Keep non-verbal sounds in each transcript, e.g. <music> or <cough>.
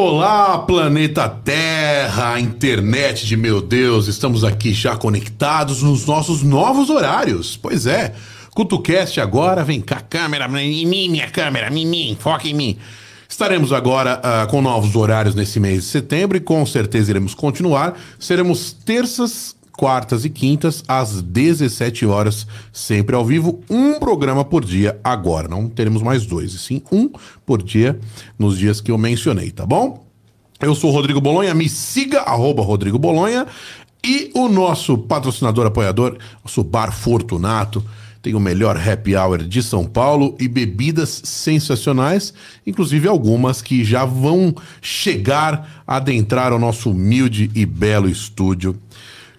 Olá, planeta Terra, internet de meu Deus, estamos aqui já conectados nos nossos novos horários. Pois é, CutuCast agora, vem cá, câmera, em mim, minha câmera, em mim, foca em mim. Estaremos agora uh, com novos horários nesse mês de setembro e com certeza iremos continuar. Seremos terças, quartas e quintas, às 17 horas, sempre ao vivo, um programa por dia. Agora. Não teremos mais dois, e sim um por dia nos dias que eu mencionei, tá bom? Eu sou o Rodrigo Bolonha, me siga, arroba Rodrigo Bolonha, e o nosso patrocinador apoiador, nosso Bar Fortunato, tem o melhor happy hour de São Paulo e bebidas sensacionais, inclusive algumas que já vão chegar a adentrar o nosso humilde e belo estúdio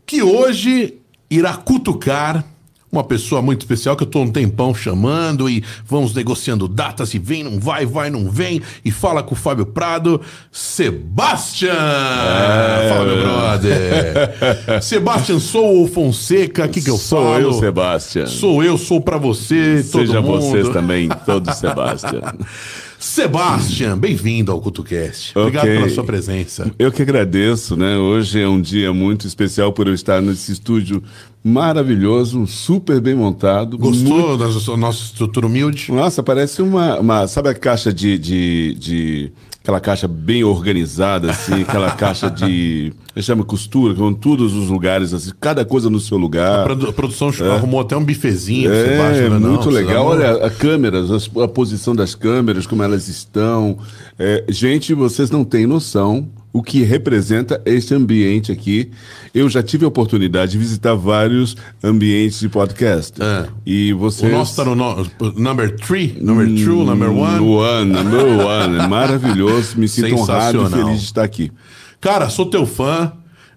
que hoje irá cutucar uma pessoa muito especial que eu tô um tempão chamando e vamos negociando datas e vem, não vai, vai, não vem e fala com o Fábio Prado, Sebastian! É... Fala, meu brother! <laughs> Sebastian, sou o Fonseca, o que que eu sou falo? Sou eu, Sebastian. Sou eu, sou para você, todo Seja mundo. vocês também, todos Sebastian. <laughs> Sebastian, bem-vindo ao CutuCast. Obrigado okay. pela sua presença. Eu que agradeço, né? Hoje é um dia muito especial por eu estar nesse estúdio maravilhoso, super bem montado. Gostou muito... da nossa estrutura humilde? Nossa, parece uma, uma sabe a caixa de, de, de aquela caixa bem organizada, assim, aquela <laughs> caixa de. Chama costura, com todos os lugares, assim, cada coisa no seu lugar. A, produ a produção é. arrumou até um bifezinho é, baixo, É, muito não, legal. Olha a câmeras, a, a, posição das câmeras, como elas estão. É, gente, vocês não têm noção o que representa este ambiente aqui. Eu já tive a oportunidade de visitar vários ambientes de podcast. É. E você. O nosso está no, no number three, number two, number one. One, number one. É maravilhoso. Me sinto honrado e feliz de estar aqui. Cara, sou teu fã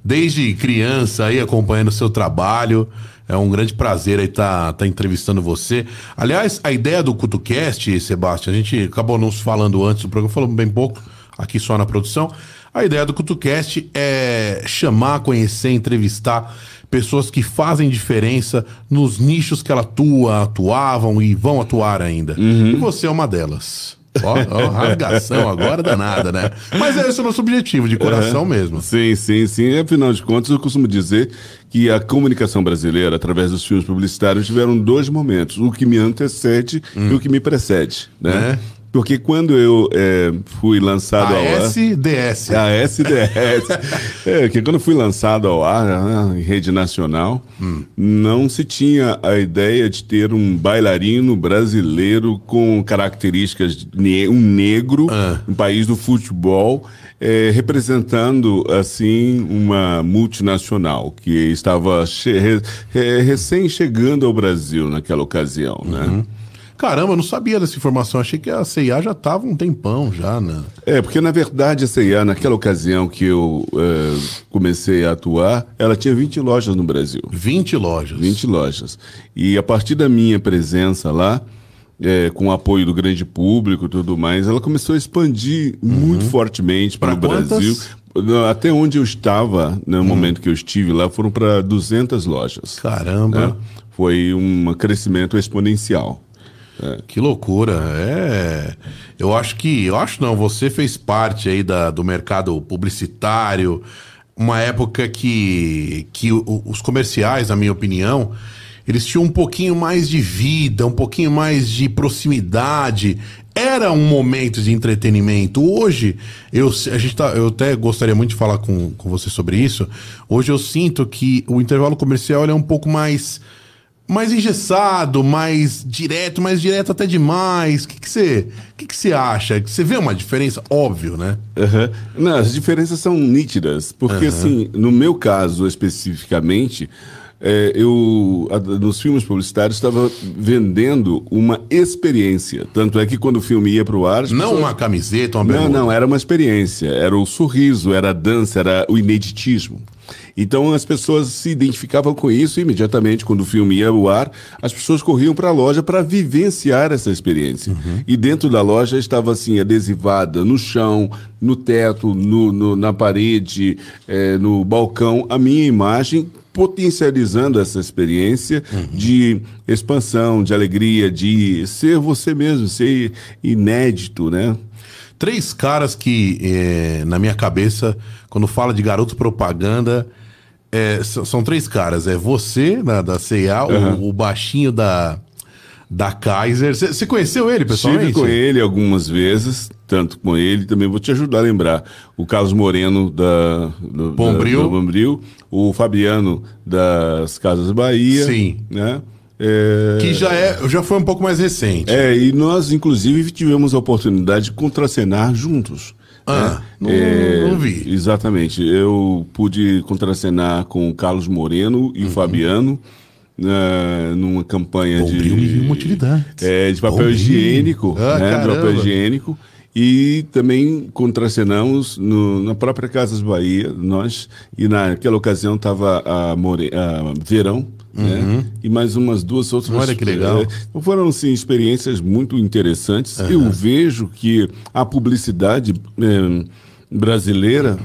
desde criança aí acompanhando o seu trabalho. É um grande prazer aí estar tá, tá entrevistando você. Aliás, a ideia do CutoCast, Sebastião, a gente acabou nos falando antes do programa, falamos bem pouco aqui só na produção. A ideia do CutuCast é chamar, conhecer, entrevistar pessoas que fazem diferença nos nichos que ela atua, atuavam e vão atuar ainda. Uhum. E você é uma delas. Ó, ó, <laughs> rasgação agora danada, né? Mas é esse o nosso objetivo, de coração uhum. mesmo. Sim, sim, sim. Afinal de contas, eu costumo dizer que a comunicação brasileira, através dos filmes publicitários, tiveram dois momentos: o que me antecede hum. e o que me precede, né? É. Porque quando eu é, fui lançado a ao ar. SDS. A SDS. <laughs> é, que quando fui lançado ao ar, né, em rede nacional, hum. não se tinha a ideia de ter um bailarino brasileiro com características de um negro, ah. um país do futebol. É, representando assim uma multinacional que estava che recém chegando ao Brasil naquela ocasião, né? uhum. né? Caramba, eu não sabia dessa informação. Achei que a CIA já estava um tempão já, né? É, porque na verdade a CIA, naquela ocasião que eu é, comecei a atuar, ela tinha 20 lojas no Brasil. 20 lojas? 20 lojas. E a partir da minha presença lá, é, com o apoio do grande público e tudo mais, ela começou a expandir uhum. muito fortemente para o Brasil. Até onde eu estava, no uhum. momento que eu estive lá, foram para 200 lojas. Caramba! Né? Foi um crescimento exponencial. É. Que loucura. É. Eu acho que. Eu acho não, você fez parte aí da, do mercado publicitário, uma época que, que os comerciais, na minha opinião, eles tinham um pouquinho mais de vida, um pouquinho mais de proximidade. Era um momento de entretenimento. Hoje, eu, a gente tá, eu até gostaria muito de falar com, com você sobre isso. Hoje eu sinto que o intervalo comercial é um pouco mais mais engessado, mais direto, mais direto até demais. O que você que que que acha? Você vê uma diferença? Óbvio, né? Uhum. Não, as diferenças são nítidas. Porque, uhum. assim, no meu caso especificamente, é, eu, nos filmes publicitários, estava vendendo uma experiência. Tanto é que quando o filme ia para o ar. Não pessoas... uma camiseta, uma bermuda. Não, não, era uma experiência. Era o sorriso, era a dança, era o ineditismo. Então as pessoas se identificavam com isso e imediatamente, quando o filme ia ao ar, as pessoas corriam para a loja para vivenciar essa experiência. Uhum. E dentro da loja estava assim, adesivada no chão, no teto, no, no na parede, é, no balcão, a minha imagem potencializando essa experiência uhum. de expansão, de alegria, de ser você mesmo, ser inédito, né? Três caras que, eh, na minha cabeça, quando fala de garoto propaganda, s- são três caras. É você, da, da CIA, o, o baixinho da, da Kaiser. Você conheceu ele, pessoalmente? Estive com ele algumas vezes, tanto com ele, também vou te ajudar a lembrar. O Carlos Moreno da, do, Bombril. da- do Bombril, o Fabiano das Casas Bahia. Sim. Né? É, Que já, é, já foi um pouco mais recente. é, e nós, inclusive, tivemos a oportunidade de contracenar juntos. Ah, né? não- não vi. Exatamente. Eu pude contracenar com o Carlos Moreno Uhum. e o Fabiano né, numa campanha Bombril de, mil utilidades. é, de papel Bombril. higiênico, Ah, né, de papel higiênico. E também contracenamos no, na própria Casas Bahia, nós, e naquela ocasião estava a, More, a Verão, né? E mais umas duas outras. Uhum. Olha que legal. É, então foram assim, experiências muito interessantes. Eu vejo que a publicidade eh, brasileira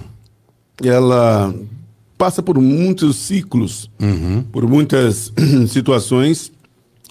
ela passa por muitos ciclos, Uhum. por muitas <clears throat> situações.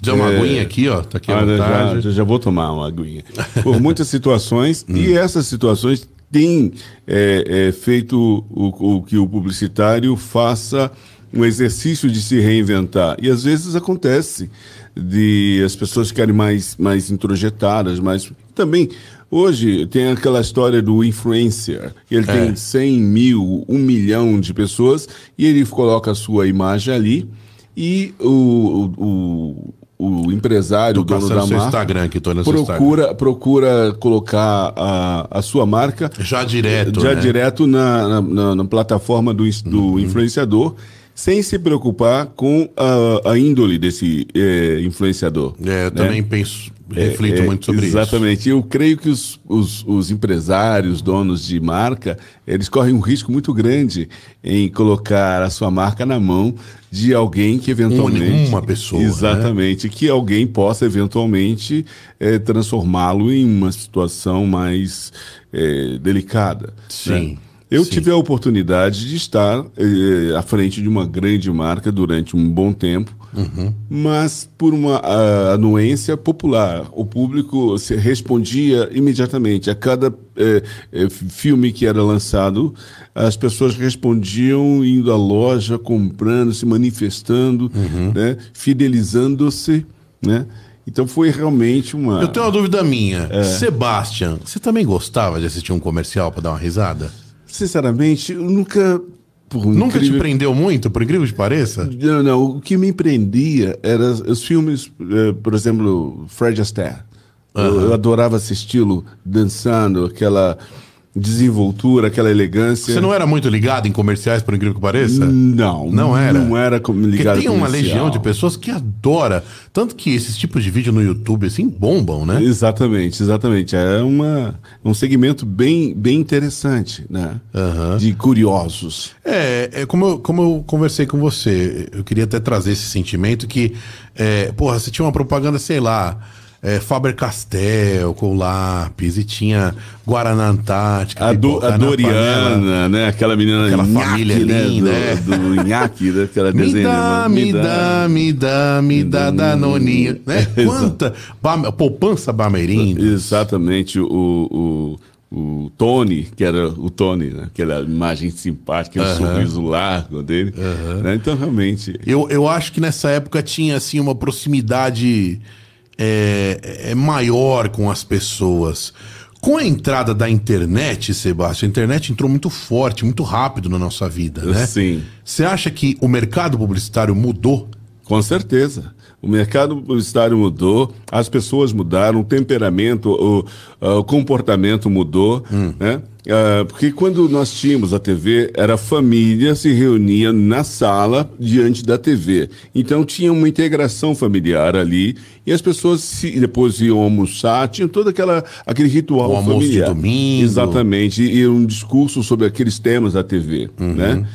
Já uma É. aguinha aqui, ó. Tá aqui Ah, já, já, já vou tomar uma aguinha. <laughs> Por muitas situações, e essas situações têm é, é, feito o, o que o publicitário faça um exercício de se reinventar. E às vezes acontece de as pessoas ficarem mais, mais introjetadas, mas também hoje tem aquela história do influencer. Ele tem 100 mil, um milhão de pessoas e ele coloca a sua imagem ali e o, o, o, o empresário, o dono da seu marca, Instagram aqui, tô olhando seu Instagram. procura, procura colocar a, a sua marca Já direto, já né? direto na, na, na- na plataforma do, do Uhum. influenciador, sem se preocupar com a, a índole desse eh, influenciador. É, eu também penso, reflito É, muito sobre isso. Exatamente. Eu creio que os, os, os empresários, donos de marca, eles correm um risco muito grande em colocar a sua marca na mão de alguém que eventualmente. uma pessoa, né? Exatamente. Que alguém possa eventualmente eh, transformá-lo em uma situação mais eh, delicada. Sim, né? Eu sim. tive a oportunidade de estar eh, à frente de uma grande marca durante um bom tempo, Uhum. mas por uma ah, anuência popular. O público se respondia imediatamente. A cada eh, eh, filme que era lançado, as pessoas respondiam indo à loja, comprando, se manifestando, Uhum. né, fidelizando-se. Né? Então foi realmente uma. Eu tenho uma dúvida minha. É. Sebastian, você também gostava de assistir um comercial pra dar uma risada? Sinceramente, eu nunca. Nunca te incrível- prendeu muito, por incrível que pareça? Não, não. O que me prendia eram os filmes, eh, por exemplo, Fred Astaire. Eu, eu adorava assisti-lo dançando, aquela desenvoltura, aquela elegância. Você não era muito ligado em comerciais, por incrível que pareça? Não, Não era? Não era como Porque ligado tem uma legião de pessoas que adora. Tanto que esses tipos de vídeo no YouTube, assim, bombam, né? Exatamente, exatamente. É uma, um segmento bem, bem interessante, né? De curiosos. É, é como, eu, como eu conversei com você, eu queria até trazer esse sentimento que, é, porra, você tinha uma propaganda, sei lá, é, Faber-Castell com lápis, e tinha Guaraná Antártica, A, do, a na panela. Doriana, né? Aquela menina Aquela nhaque, família né? linda, do, do nhaque, daquela <laughs> Me desenho. dá, né? me dá, me dá, me dá danoninho, né? <laughs> Quanta Bam- poupança Bameirinho. Exatamente, o, o, o Tony, que era o Tony, né? aquela imagem simpática, o sorriso largo dele. né? Então, realmente, Eu, eu acho que nessa época tinha assim uma proximidade é, é, maior com as pessoas. Com a entrada da internet, Sebastião, a internet entrou muito forte, muito rápido na nossa vida, né? sim, Você acha que o mercado publicitário mudou? com certeza. O mercado publicitário mudou, as pessoas mudaram, o temperamento, o, o comportamento mudou, né? Ah, porque quando nós tínhamos a TV, era a família se reunia na sala diante da TV. Então tinha uma integração familiar ali e as pessoas se, depois iam almoçar, tinha todo aquela, aquele ritual O almoço de familiar. domingo. Exatamente, e um discurso sobre aqueles temas da TV, né?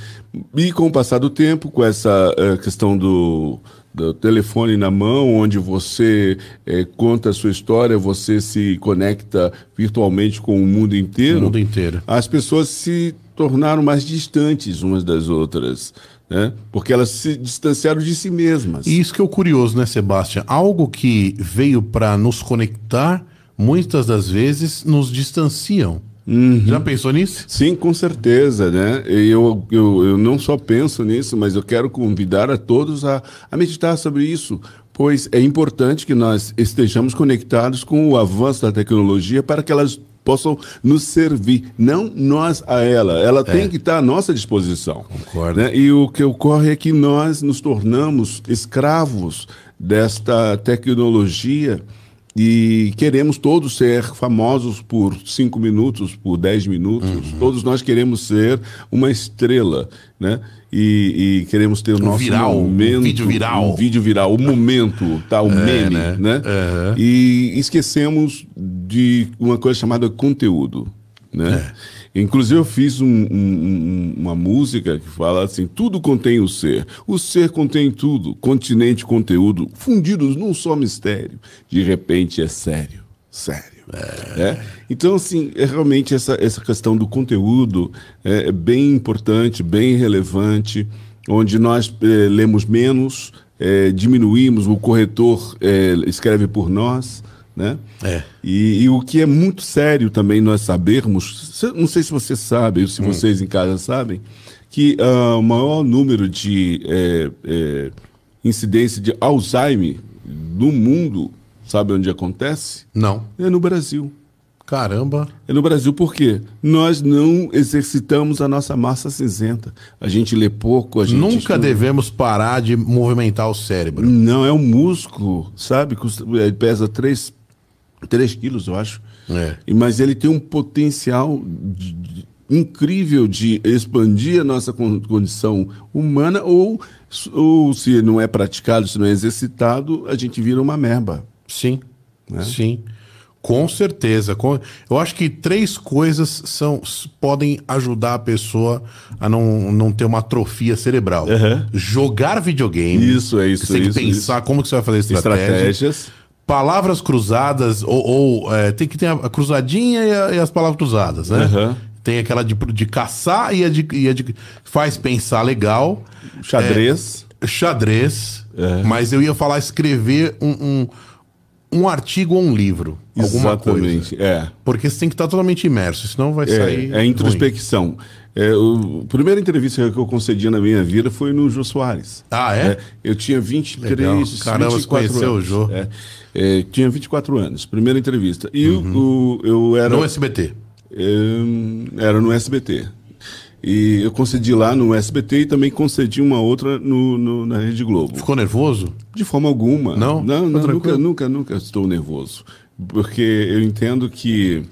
E com o passar do tempo, com essa eh, questão do, do telefone na mão, onde você eh, conta a sua história, você se conecta virtualmente com o mundo inteiro, O mundo inteiro. as pessoas se tornaram mais distantes umas das outras, né? Porque elas se distanciaram de si mesmas. E isso que é o curioso, né, Sebastião? Algo que veio para nos conectar muitas das vezes nos distanciam. Já pensou nisso? Sim, com certeza, né? Eu, eu, eu não só penso nisso, mas eu quero convidar a todos a, a meditar sobre isso, pois é importante que nós estejamos conectados com o avanço da tecnologia para que elas possam nos servir, não nós a ela. Ela tem que estar à nossa disposição. Concordo. né? E o que ocorre é que nós nos tornamos escravos desta tecnologia e queremos todos ser famosos por cinco minutos, por dez minutos. Todos nós queremos ser uma estrela, né? E, e queremos ter o nosso viral, um momento, vídeo viral. um vídeo viral, o momento, tá? O meme, né? né? Aham. E esquecemos de uma coisa chamada conteúdo, né? Inclusive eu fiz um- um- um- uma música que fala assim, tudo contém o ser. O ser contém tudo, continente, conteúdo, fundidos num só mistério. De repente é sério, sério. né? Então, assim, é realmente essa, essa questão do conteúdo é, é bem importante, bem relevante, onde nós eh, lemos menos, eh, diminuímos, o corretor escreve por nós, né? É. E, e o que é muito sério também nós sabermos, não sei se você sabe, ou se vocês em casa sabem, que ah, o maior número de eh, eh, incidência de Alzheimer no mundo, sabe onde acontece? Não. É no Brasil. Caramba. É no Brasil por quê? Nós não exercitamos a nossa massa cinzenta. A gente lê pouco, a gente Nunca estuda. devemos parar de movimentar o cérebro. Não, é um músculo, sabe? Ele pesa 3, 3 quilos, eu acho. É. E- Mas ele tem um potencial de- de- incrível de expandir a nossa con- condição humana ou, ou se não é praticado, se não é exercitado, a gente vira uma merda. Sim. Né? Sim. Com certeza. Com- Eu acho que três coisas são, podem ajudar a pessoa a não, não ter uma atrofia cerebral. Uhum. Jogar videogame. Isso, é isso, Você tem que isso, pensar como que você vai fazer estratégia. Estratégias. Palavras cruzadas, ou, ou, é, tem que ter a, cruzadinha e, a- e as palavras cruzadas, né? Uhum. Tem aquela de, de caçar e a de, e a de. Faz pensar legal. Xadrez. Xadrez. É. Mas eu ia falar escrever um, um, um artigo ou um livro. Alguma coisa. Exatamente. É. Porque você tem que estar totalmente imerso, senão vai sair. É, é introspecção. É, o, a primeira entrevista que eu concedi na minha vida foi no Jô Soares. Ah, é? eu tinha 23, Legal. Caramba, você 24 conheceu anos. o Jô. É, é, tinha 24 anos, primeira entrevista. E o- o, eu era. No SBT. Hum, era no SBT. E eu concedi lá no SBT e também concedi uma outra no, no- na Rede Globo. Ficou nervoso? De forma alguma. Não? Não, não nunca, nunca, nunca estou nervoso. Porque eu entendo que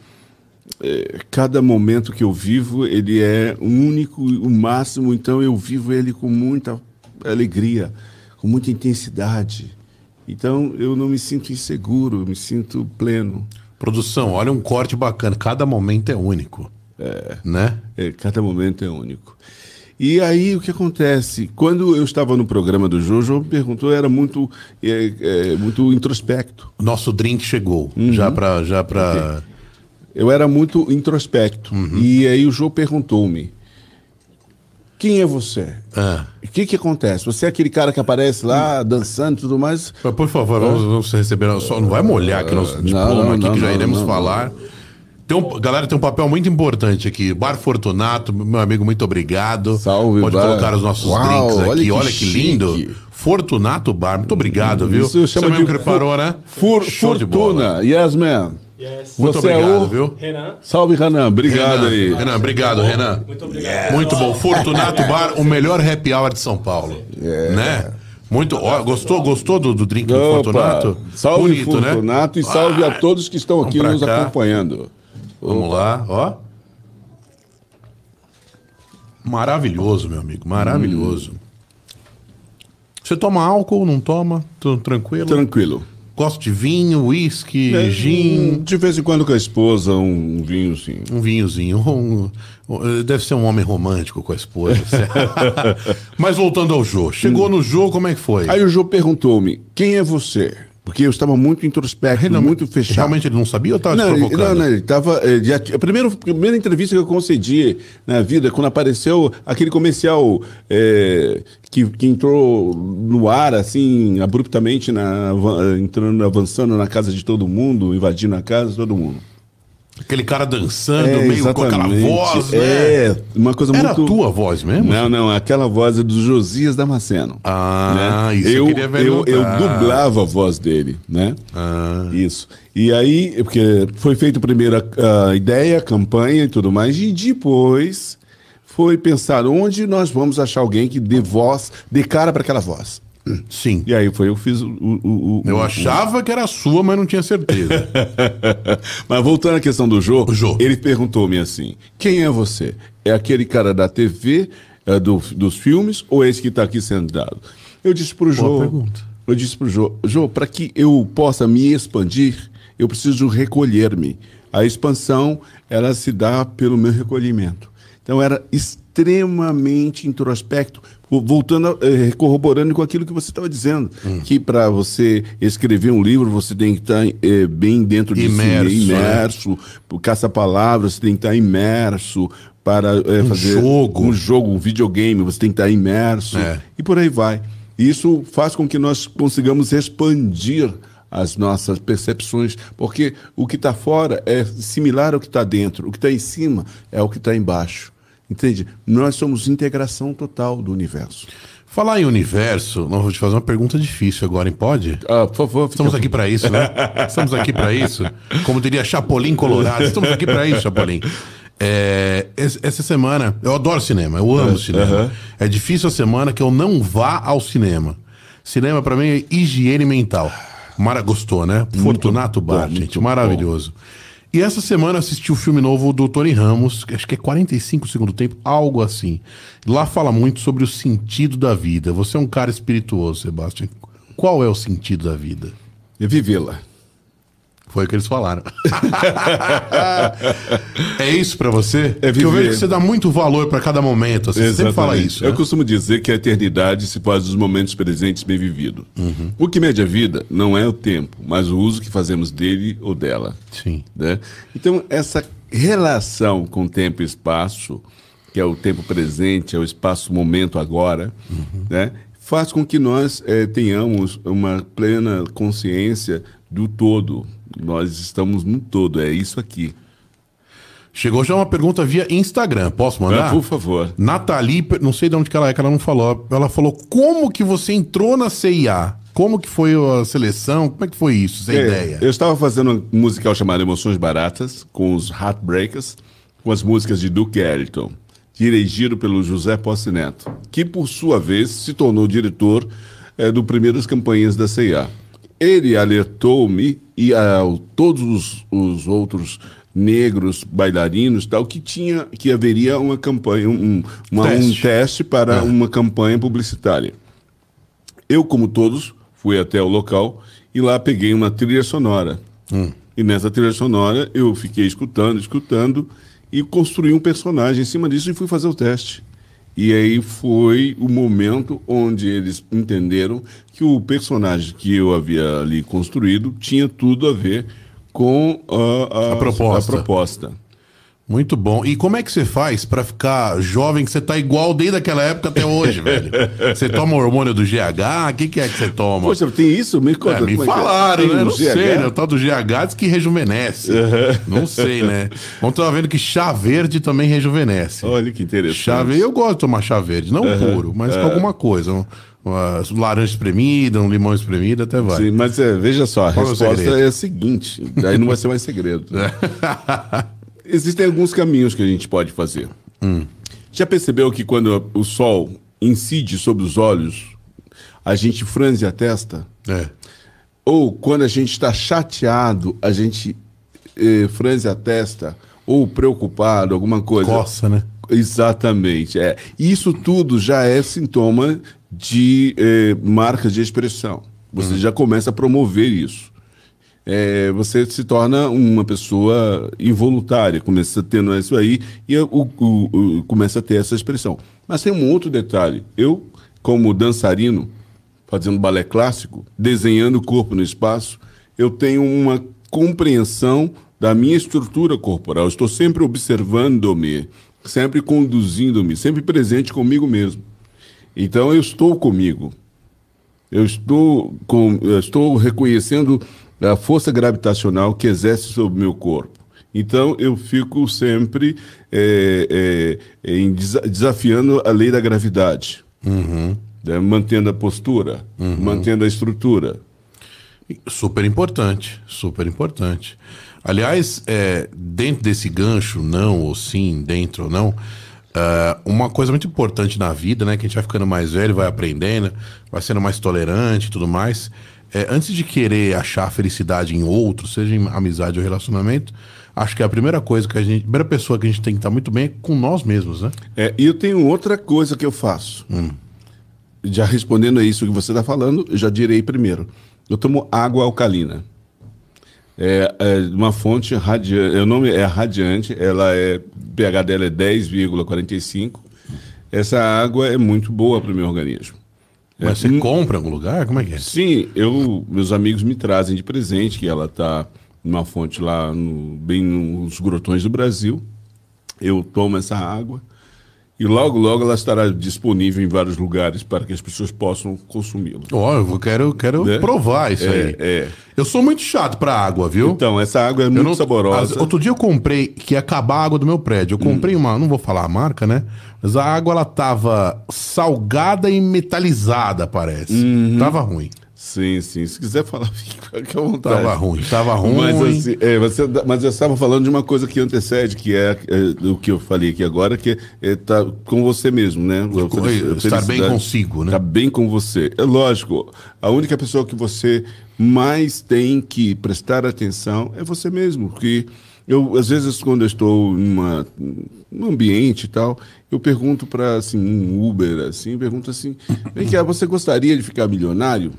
eh, cada momento que eu vivo, ele é único, o máximo, então eu vivo ele com muita alegria, com muita intensidade. Então eu não me sinto inseguro, me sinto pleno. Produção, olha um corte bacana. Cada momento é único. É. Né? É, cada momento é único. E aí o que acontece? Quando eu estava no programa do Jojo, me perguntou, eu era muito, é, é, muito introspecto. Nosso drink chegou. Uhum. Já pra. Já pra... Eu era muito introspecto. E aí o João perguntou-me: quem é você? Ah. O que que acontece? Você é aquele cara que aparece lá dançando e tudo mais? Mas, Por favor, vamos, vamos receber. Só, não vai molhar aqui nosso não, diploma não, aqui, não, que já iremos falar. Tem um, galera, tem um papel muito importante aqui. Bar Fortunato, meu amigo, muito obrigado. Salve, Pode Bar. colocar os nossos Uau, drinks aqui. olha Olha que que, lindo. Fortunato Bar, muito obrigado, viu? Isso Você mesmo de que preparou, né? Fur- Show fortuna. Yes, man. Yes. Muito Você é obrigado, o- viu? Renan, Salve, Renan. Obrigado Renan, aí. Renan, obrigado, Renan. muito obrigado. Muito bom. Fortunato Bar, o melhor happy hour de São Paulo. Né? Muito. Ó, gostou, gostou do, do drink do Opa, Fortunato? Salve, Bonito, né? Fortunato, e salve Ah, a todos que estão aqui nos cá. acompanhando. Vamos lá, ó. Maravilhoso, meu amigo, maravilhoso. Você toma álcool, não toma? Tudo tranquilo? Tranquilo. Gosto de vinho, uísque, É, gin, De vez em quando com a esposa, um vinho sim. um vinhozinho. <laughs> Um- um- deve ser um homem romântico com a esposa. <laughs> Mas voltando ao Jô. Chegou no Jô, como é que foi? Aí o Jô perguntou-me: quem é você? Porque eu estava muito introspecto, muito fechado. Realmente ele não sabia ou estava te Não, provocando? não, não, ele estava. A primeira, primeira entrevista que eu concedi na vida, quando apareceu aquele comercial é, que, que entrou no ar, assim, abruptamente, na, entrando, avançando na casa de todo mundo, invadindo a casa de todo mundo. Aquele cara dançando, É, meio com aquela exatamente. voz, né? É, uma coisa Era muito. a tua voz mesmo? Não, não, aquela voz é do Josias Damasceno. Ah, né? isso eu eu, queria eu, eu perguntar. dublava a voz dele, né? Ah. Isso. E aí, porque foi feita primeiro a, a ideia, a campanha e tudo mais, e depois foi pensar onde nós vamos achar alguém que dê voz, dê cara para aquela voz. Sim. E aí foi eu fiz o. o- o- Eu o- achava que era sua, mas não tinha certeza. <laughs> Mas voltando à questão do Jô, Jô. ele perguntou-me assim: quem é você? É aquele cara da TV, é, do- dos filmes, ou é esse que está aqui sentado? Eu disse pro Jô. pergunta. Eu disse pro Jô, Jô, para que eu possa me expandir, eu preciso recolher-me. A expansão, ela se dá pelo meu recolhimento. Então era extremamente introspecto, voltando, eh, corroborando com aquilo que você estava dizendo, Hum. que para você escrever um livro, você tem que estar eh, bem dentro de Imerso, si, imerso, por caça-palavras, você tem que estar imerso para eh, fazer jogo. um jogo, um videogame, você tem que estar imerso É. e por aí vai. Isso faz com que nós consigamos expandir as nossas percepções, porque o que está fora é similar ao que está dentro, o que está em cima é o que está embaixo. Entende? Nós somos integração total do universo. Falar em universo, não vou te fazer uma pergunta difícil agora, hein? Pode? Ah, por favor, fica- Estamos aqui para isso, né? Estamos aqui para isso. Como diria Chapolin Colorado, estamos aqui para isso, Chapolin. É, es- essa semana, eu adoro cinema, eu amo cinema. aham. É difícil a semana que eu não vá ao cinema. Cinema para mim é higiene mental. Mara gostou, né? Fortunato bom, Bar, gente, muito maravilhoso. E essa semana assisti o filme novo do Tony Ramos, acho que é 45 segundo tempo, algo assim. Lá fala muito sobre o sentido da vida. Você é um cara espirituoso, Sebastião. Qual é o sentido da vida? é vivê-la. Foi o que eles falaram. <laughs> é isso pra você? É Porque eu vejo que você dá muito valor pra cada momento. assim, Você sempre fala isso. Eu né? costumo dizer que a eternidade se faz dos momentos presentes bem vividos. Uhum. O que mede a vida não é o tempo, mas o uso que fazemos dele ou dela. Sim. né? Então, essa relação com tempo e espaço, que é o tempo presente, é o espaço-momento agora, né? faz com que nós eh, tenhamos uma plena consciência do todo. Nós estamos no todo, é isso aqui. Chegou já uma pergunta via Instagram. Posso mandar? Ah, por favor. Nathalie, não sei de onde que ela é, que ela não falou. Ela falou como que você entrou na CIA? Como que foi a seleção? Como é que foi isso, essa É, ideia? Eu estava fazendo um musical chamado Emoções Baratas, com os Heartbreakers, com as músicas de Duke Ellington, dirigido pelo José Posse Neto, que por sua vez se tornou diretor eh, do primeiras campanhas da CIA. Ele alertou-me e a todos os, os outros negros bailarinos tal que tinha que haveria uma campanha um, uma- um Teste. teste para uma campanha publicitária eu, como todos, fui até o local e lá peguei uma trilha sonora. E nessa trilha sonora eu fiquei escutando, escutando e construí um personagem em cima disso e fui fazer o teste. E aí foi o momento onde eles entenderam que o personagem que eu havia ali construído tinha tudo a ver com a, A proposta. a proposta. Muito bom. E como é que você faz pra ficar jovem que você tá igual desde aquela época até hoje, velho? <laughs> Você toma hormônio do GH? O que, que é que você toma? Poxa, tem isso? Me conta. É, me é é? falaram, Tem né? Não GH? sei, né? O tal do GH diz que rejuvenesce. Não sei, né? Vamos estar vendo que chá verde também rejuvenesce. Olha que interessante. Chá verde, eu gosto de tomar chá verde, não puro, mas com alguma coisa. Um, uma laranja espremida, um limão espremido, até vai. Sim, mas é, veja só, a Qual é resposta é a seguinte, daí não vai ser mais segredo. <laughs> Existem alguns caminhos que a gente pode fazer. Hum. Já percebeu que quando o sol incide sobre os olhos, a gente franze a testa? É. Ou quando a gente está chateado, a gente eh, franze a testa? Ou preocupado, alguma coisa? Coça, né? Exatamente. É. Isso tudo já é sintoma de eh, marcas de expressão. Você já começa a promover isso. É, você se torna uma pessoa involuntária, começa tendo isso aí e o, o- o- começa a ter essa expressão. Mas tem um outro detalhe. Eu, como dançarino, fazendo balé clássico, desenhando o corpo no espaço, eu tenho uma compreensão da minha estrutura corporal. Estou sempre observando-me, sempre conduzindo-me, sempre presente comigo mesmo. Então eu estou comigo. Eu estou, com, eu estou reconhecendo a força gravitacional que exerce sobre o meu corpo. Então eu fico sempre é, é, em desafiando a lei da gravidade, uhum. né? mantendo a postura, uhum. mantendo a estrutura. Super importante, super importante. Aliás, é, dentro desse gancho, não ou sim, dentro ou não, uh, uma coisa muito importante na vida, né? Que a gente vai ficando mais velho, vai aprendendo, vai sendo mais tolerante e tudo mais. É, antes de querer achar felicidade em outro, seja em amizade ou relacionamento, acho que a primeira coisa que a gente, a primeira pessoa que a gente tem que estar muito bem é com nós mesmos, né? É, e eu tenho outra coisa que eu faço. Hum. Já respondendo a isso que você está falando, eu já direi primeiro. Eu tomo água alcalina. É, é uma fonte radiante, o nome é radiante, ela é, pH dela é 10,45. Essa água é muito boa para o meu organismo. Mas é, você hum, compra em algum lugar? Como é que é? Sim, eu, meus amigos me trazem de presente, que ela está numa fonte lá, no, bem nos grotões do Brasil. Eu tomo essa água. E logo, logo ela estará disponível em vários lugares para que as pessoas possam consumi-la. Ó, oh, eu quero, quero né? provar isso é, aí. É. Eu sou muito chato para água, viu? Então, essa água é muito não, saborosa. As, outro dia eu comprei, que ia acabar a água do meu prédio. Eu comprei hum. uma, não vou falar a marca, né? Mas a água ela tava salgada e metalizada, parece. Uhum. Tava ruim. Sim, sim. Se quiser falar, <laughs> fica à vontade. Tava ruim, tava ruim. Mas, assim, é, você, mas eu estava falando de uma coisa que antecede, que é, é o que eu falei aqui agora, que é tá com você mesmo, né? Estar bem consigo, né? Estar bem com você. É lógico, a única pessoa que você mais tem que prestar atenção é você mesmo, porque eu, às vezes, quando eu estou numa, num ambiente e tal, eu pergunto para assim, um Uber, assim, pergunto assim, vem cá, você gostaria de ficar milionário?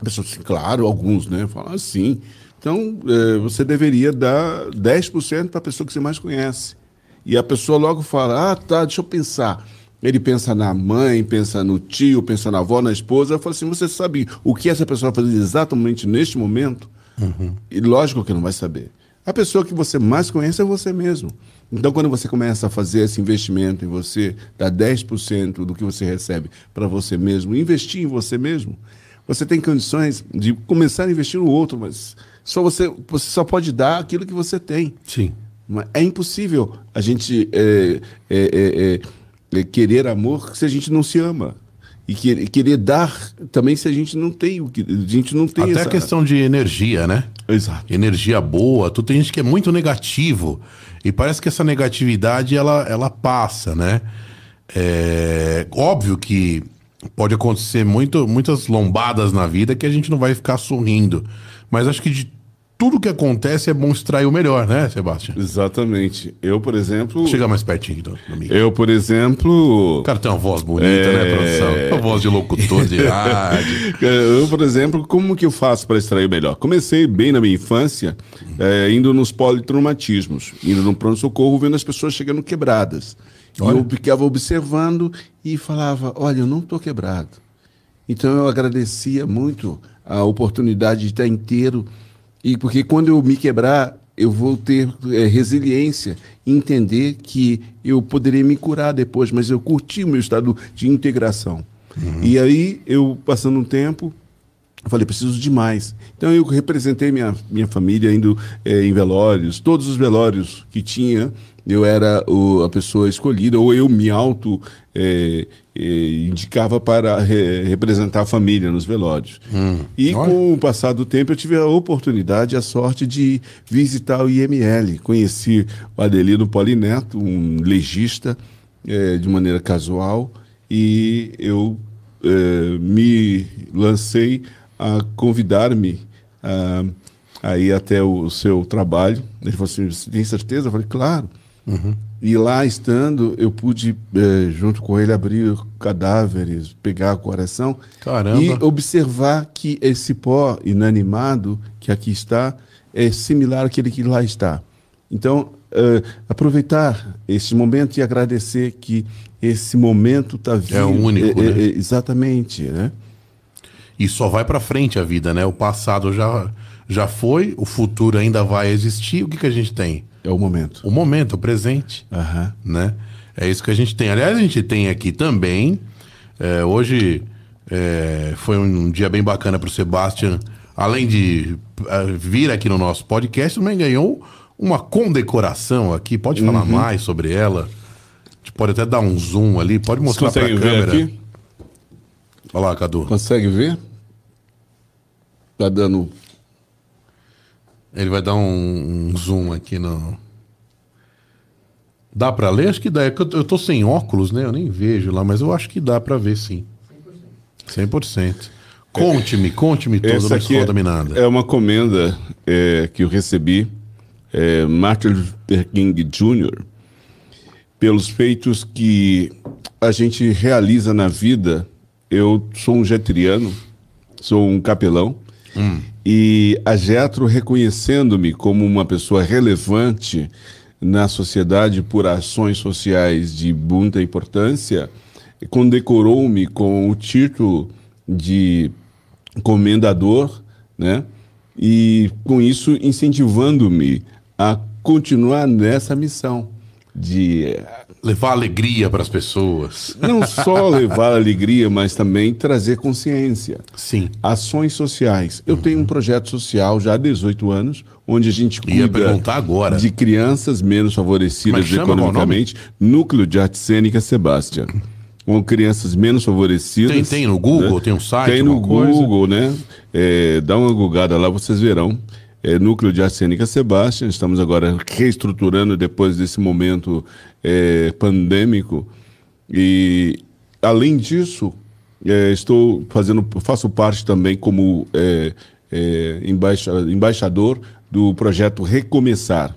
A pessoa assim, claro, alguns, né? Falam assim. Então, é, você deveria dar 10% para a pessoa que você mais conhece. E a pessoa logo fala, ah, tá, deixa eu pensar. Ele pensa na mãe, pensa no tio, pensa na avó, na esposa. Eu falo assim, você sabe o que essa pessoa vai fazer exatamente neste momento? Uhum. E lógico que não vai saber. A pessoa que você mais conhece é você mesmo. Então, quando você começa a fazer esse investimento em você, dá 10% do que você recebe para você mesmo, investir em você mesmo, você tem condições de começar a investir no outro, mas só você, você só pode dar aquilo que você tem. Sim. É impossível a gente é, é, é, querer amor se a gente não se ama. E querer, querer dar também se a gente não tem o que. A gente não tem Até essa... a questão de energia, né? Exato. Energia boa. Tu tem gente que é muito negativo. E parece que essa negatividade ela, ela passa, né? É óbvio que pode acontecer muito, muitas lombadas na vida que a gente não vai ficar sorrindo. Mas acho que de tudo que acontece é bom extrair o melhor, né, Sebastião? Exatamente. Eu, por exemplo. Chega mais pertinho do, do Eu, por exemplo. O cara tem uma voz bonita, né, é... né, produção? Uma voz de locutor de rádio. <laughs> eu, por exemplo, como que eu faço para extrair o melhor? Comecei bem na minha infância, é, indo nos politraumatismos, indo no pronto-socorro, vendo as pessoas chegando quebradas. Olha. E eu ficava observando e falava: Olha, eu não estou quebrado. Então eu agradecia muito a oportunidade de estar inteiro. E porque quando eu me quebrar, eu vou ter é, resiliência, entender que eu poderia me curar depois, mas eu curti o meu estado de integração. Uhum. E aí, eu passando um tempo, falei, preciso de mais. Então eu representei minha, minha família indo é, em velórios, todos os velórios que tinha, eu era o, a pessoa escolhida, ou eu me auto é, é, indicava para re, representar a família nos velórios. Hum, e olha. com o passar do tempo eu tive a oportunidade, a sorte de visitar o IML. Conheci o Adelino Polineto, um legista, é, de maneira casual, e eu é, me lancei a convidar-me a, a ir até o seu trabalho. Ele falou assim, tem certeza? Eu falei, claro. Uhum. E lá estando, eu pude, é, junto com ele, abrir cadáveres, pegar o coração Caramba. e observar que esse pó inanimado que aqui está é similar àquele que lá está. Então, uh, aproveitar esse momento e agradecer que esse momento está vindo. É único, é, né? exatamente, né? E só vai pra frente a vida, né? O passado já, já foi, o futuro ainda vai existir. O que, que a gente tem? É o momento. O momento, o presente. Aham. Né? É isso que a gente tem. Aliás, a gente tem aqui também. é, hoje é, foi um dia bem bacana pro Sebastian. Além de é, vir aqui no nosso podcast, também ganhou uma condecoração aqui. Pode falar mais sobre ela? A gente pode até dar um zoom ali. Pode mostrar consegue ver câmera. aqui? Olha lá, Cadu. Consegue ver? Tá dando. Ele vai dar um, um zoom aqui no. Dá pra ler? Acho que dá. É eu, eu tô sem óculos, né? Eu nem vejo lá, mas eu acho que dá pra ver sim. 100%. Conte-me, conte-me tudo, Essa não aqui esconda nada. é uma comenda é, que eu recebi, é, Martin Luther King Jr., pelos feitos que a gente realiza na vida. Eu sou um jetriano, sou um capelão, e a Getro, reconhecendo-me como uma pessoa relevante na sociedade por ações sociais de muita importância, condecorou-me com o título de comendador, né? E com isso incentivando-me a continuar nessa missão de Levar alegria para as pessoas. não só levar <laughs> alegria, mas também trazer consciência. Sim. Ações sociais. Eu tenho um projeto social já há 18 anos, onde a gente Ia cuida perguntar agora. de crianças menos favorecidas chama qual o economicamente. Núcleo de Arte Cênica Sebastião. Com crianças menos favorecidas. Tem- tem no Google? Tem um site, Tem no alguma coisa? Google, né? É, dá uma googada lá, vocês verão. É, Núcleo de Arte Cênica Sebastião. Estamos agora reestruturando depois desse momento é, pandêmico. E, além disso, é, estou fazendo, faço parte também como é, é, embaixa- embaixador do projeto Recomeçar,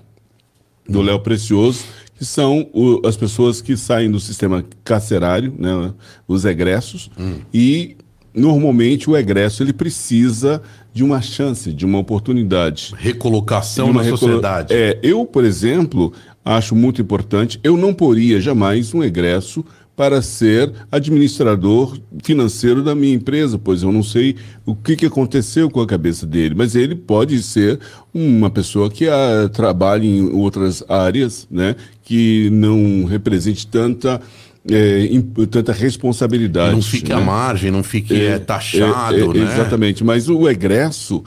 do Léo Precioso, que são o- as pessoas que saem do sistema carcerário, né, os egressos, e normalmente o egresso ele precisa de uma chance, de uma oportunidade. Recolocação uma na recolo- sociedade. É, eu, por exemplo, acho muito importante, eu não poria jamais um egresso para ser administrador financeiro da minha empresa, pois eu não sei o que, que aconteceu com a cabeça dele, mas ele pode ser uma pessoa que ah, trabalha em outras áreas, né, que não represente tanta, im- tanta responsabilidade. não fique à né? margem, não fique é, taxado, É, é, né? Exatamente, mas o egresso,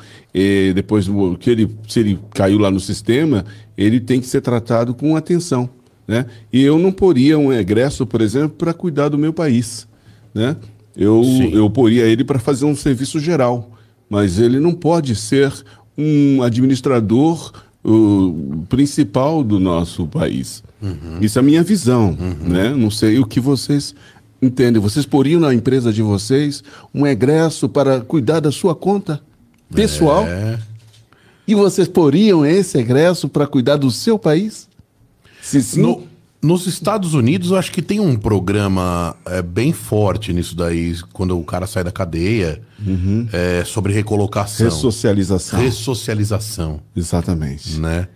depois que ele, se ele caiu lá no sistema, ele tem que ser tratado com atenção. Né? E eu não poria um egresso, por exemplo, para cuidar do meu país. Né? Eu, Sim. eu poria ele para fazer um serviço geral, mas ele não pode ser um administrador uh, principal do nosso país. Isso é a minha visão. Né? Não sei o que vocês entendem. Vocês poriam na empresa de vocês um egresso para cuidar da sua conta pessoal? É. E vocês poriam esse egresso para cuidar do seu país? Se sim, No- nos Estados Unidos, eu acho que tem um programa é, bem forte nisso daí, quando o cara sai da cadeia, é, sobre recolocação. ressocialização. Ressocialização, Exatamente. né?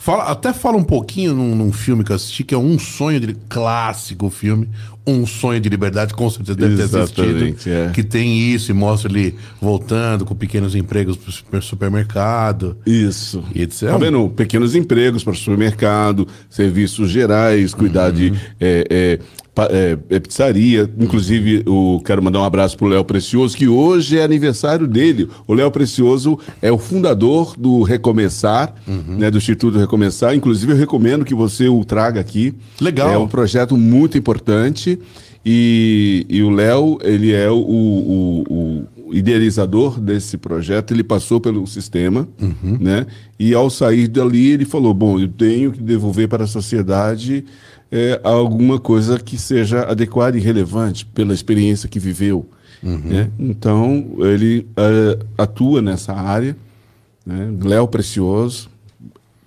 Fala, até fala um pouquinho num, num filme que eu assisti, que é Um Sonho de... Clássico filme, Um Sonho de Liberdade, com certeza deve ter Exatamente, assistido. é. Que tem isso e mostra ele voltando com pequenos empregos super- supermercado. Isso. E etc. Tá vendo? Pequenos empregos para supermercado, serviços gerais, cuidar de é, é, é, é, pizzaria. Inclusive, eu quero mandar um abraço pro Léo Precioso, que hoje é aniversário dele. O Léo Precioso é o fundador do Recomeçar, né, do Instituto Recomeçar. Inclusive, eu recomendo que você o traga aqui. Legal. É um projeto muito importante. E, e o Léo, ele é o, o- o idealizador desse projeto, ele passou pelo sistema, né? E ao sair dali, ele falou: Bom, eu tenho que devolver para a sociedade é, alguma coisa que seja adequada e relevante pela experiência que viveu. né? Então, ele é, atua nessa área. Né? Léo Precioso,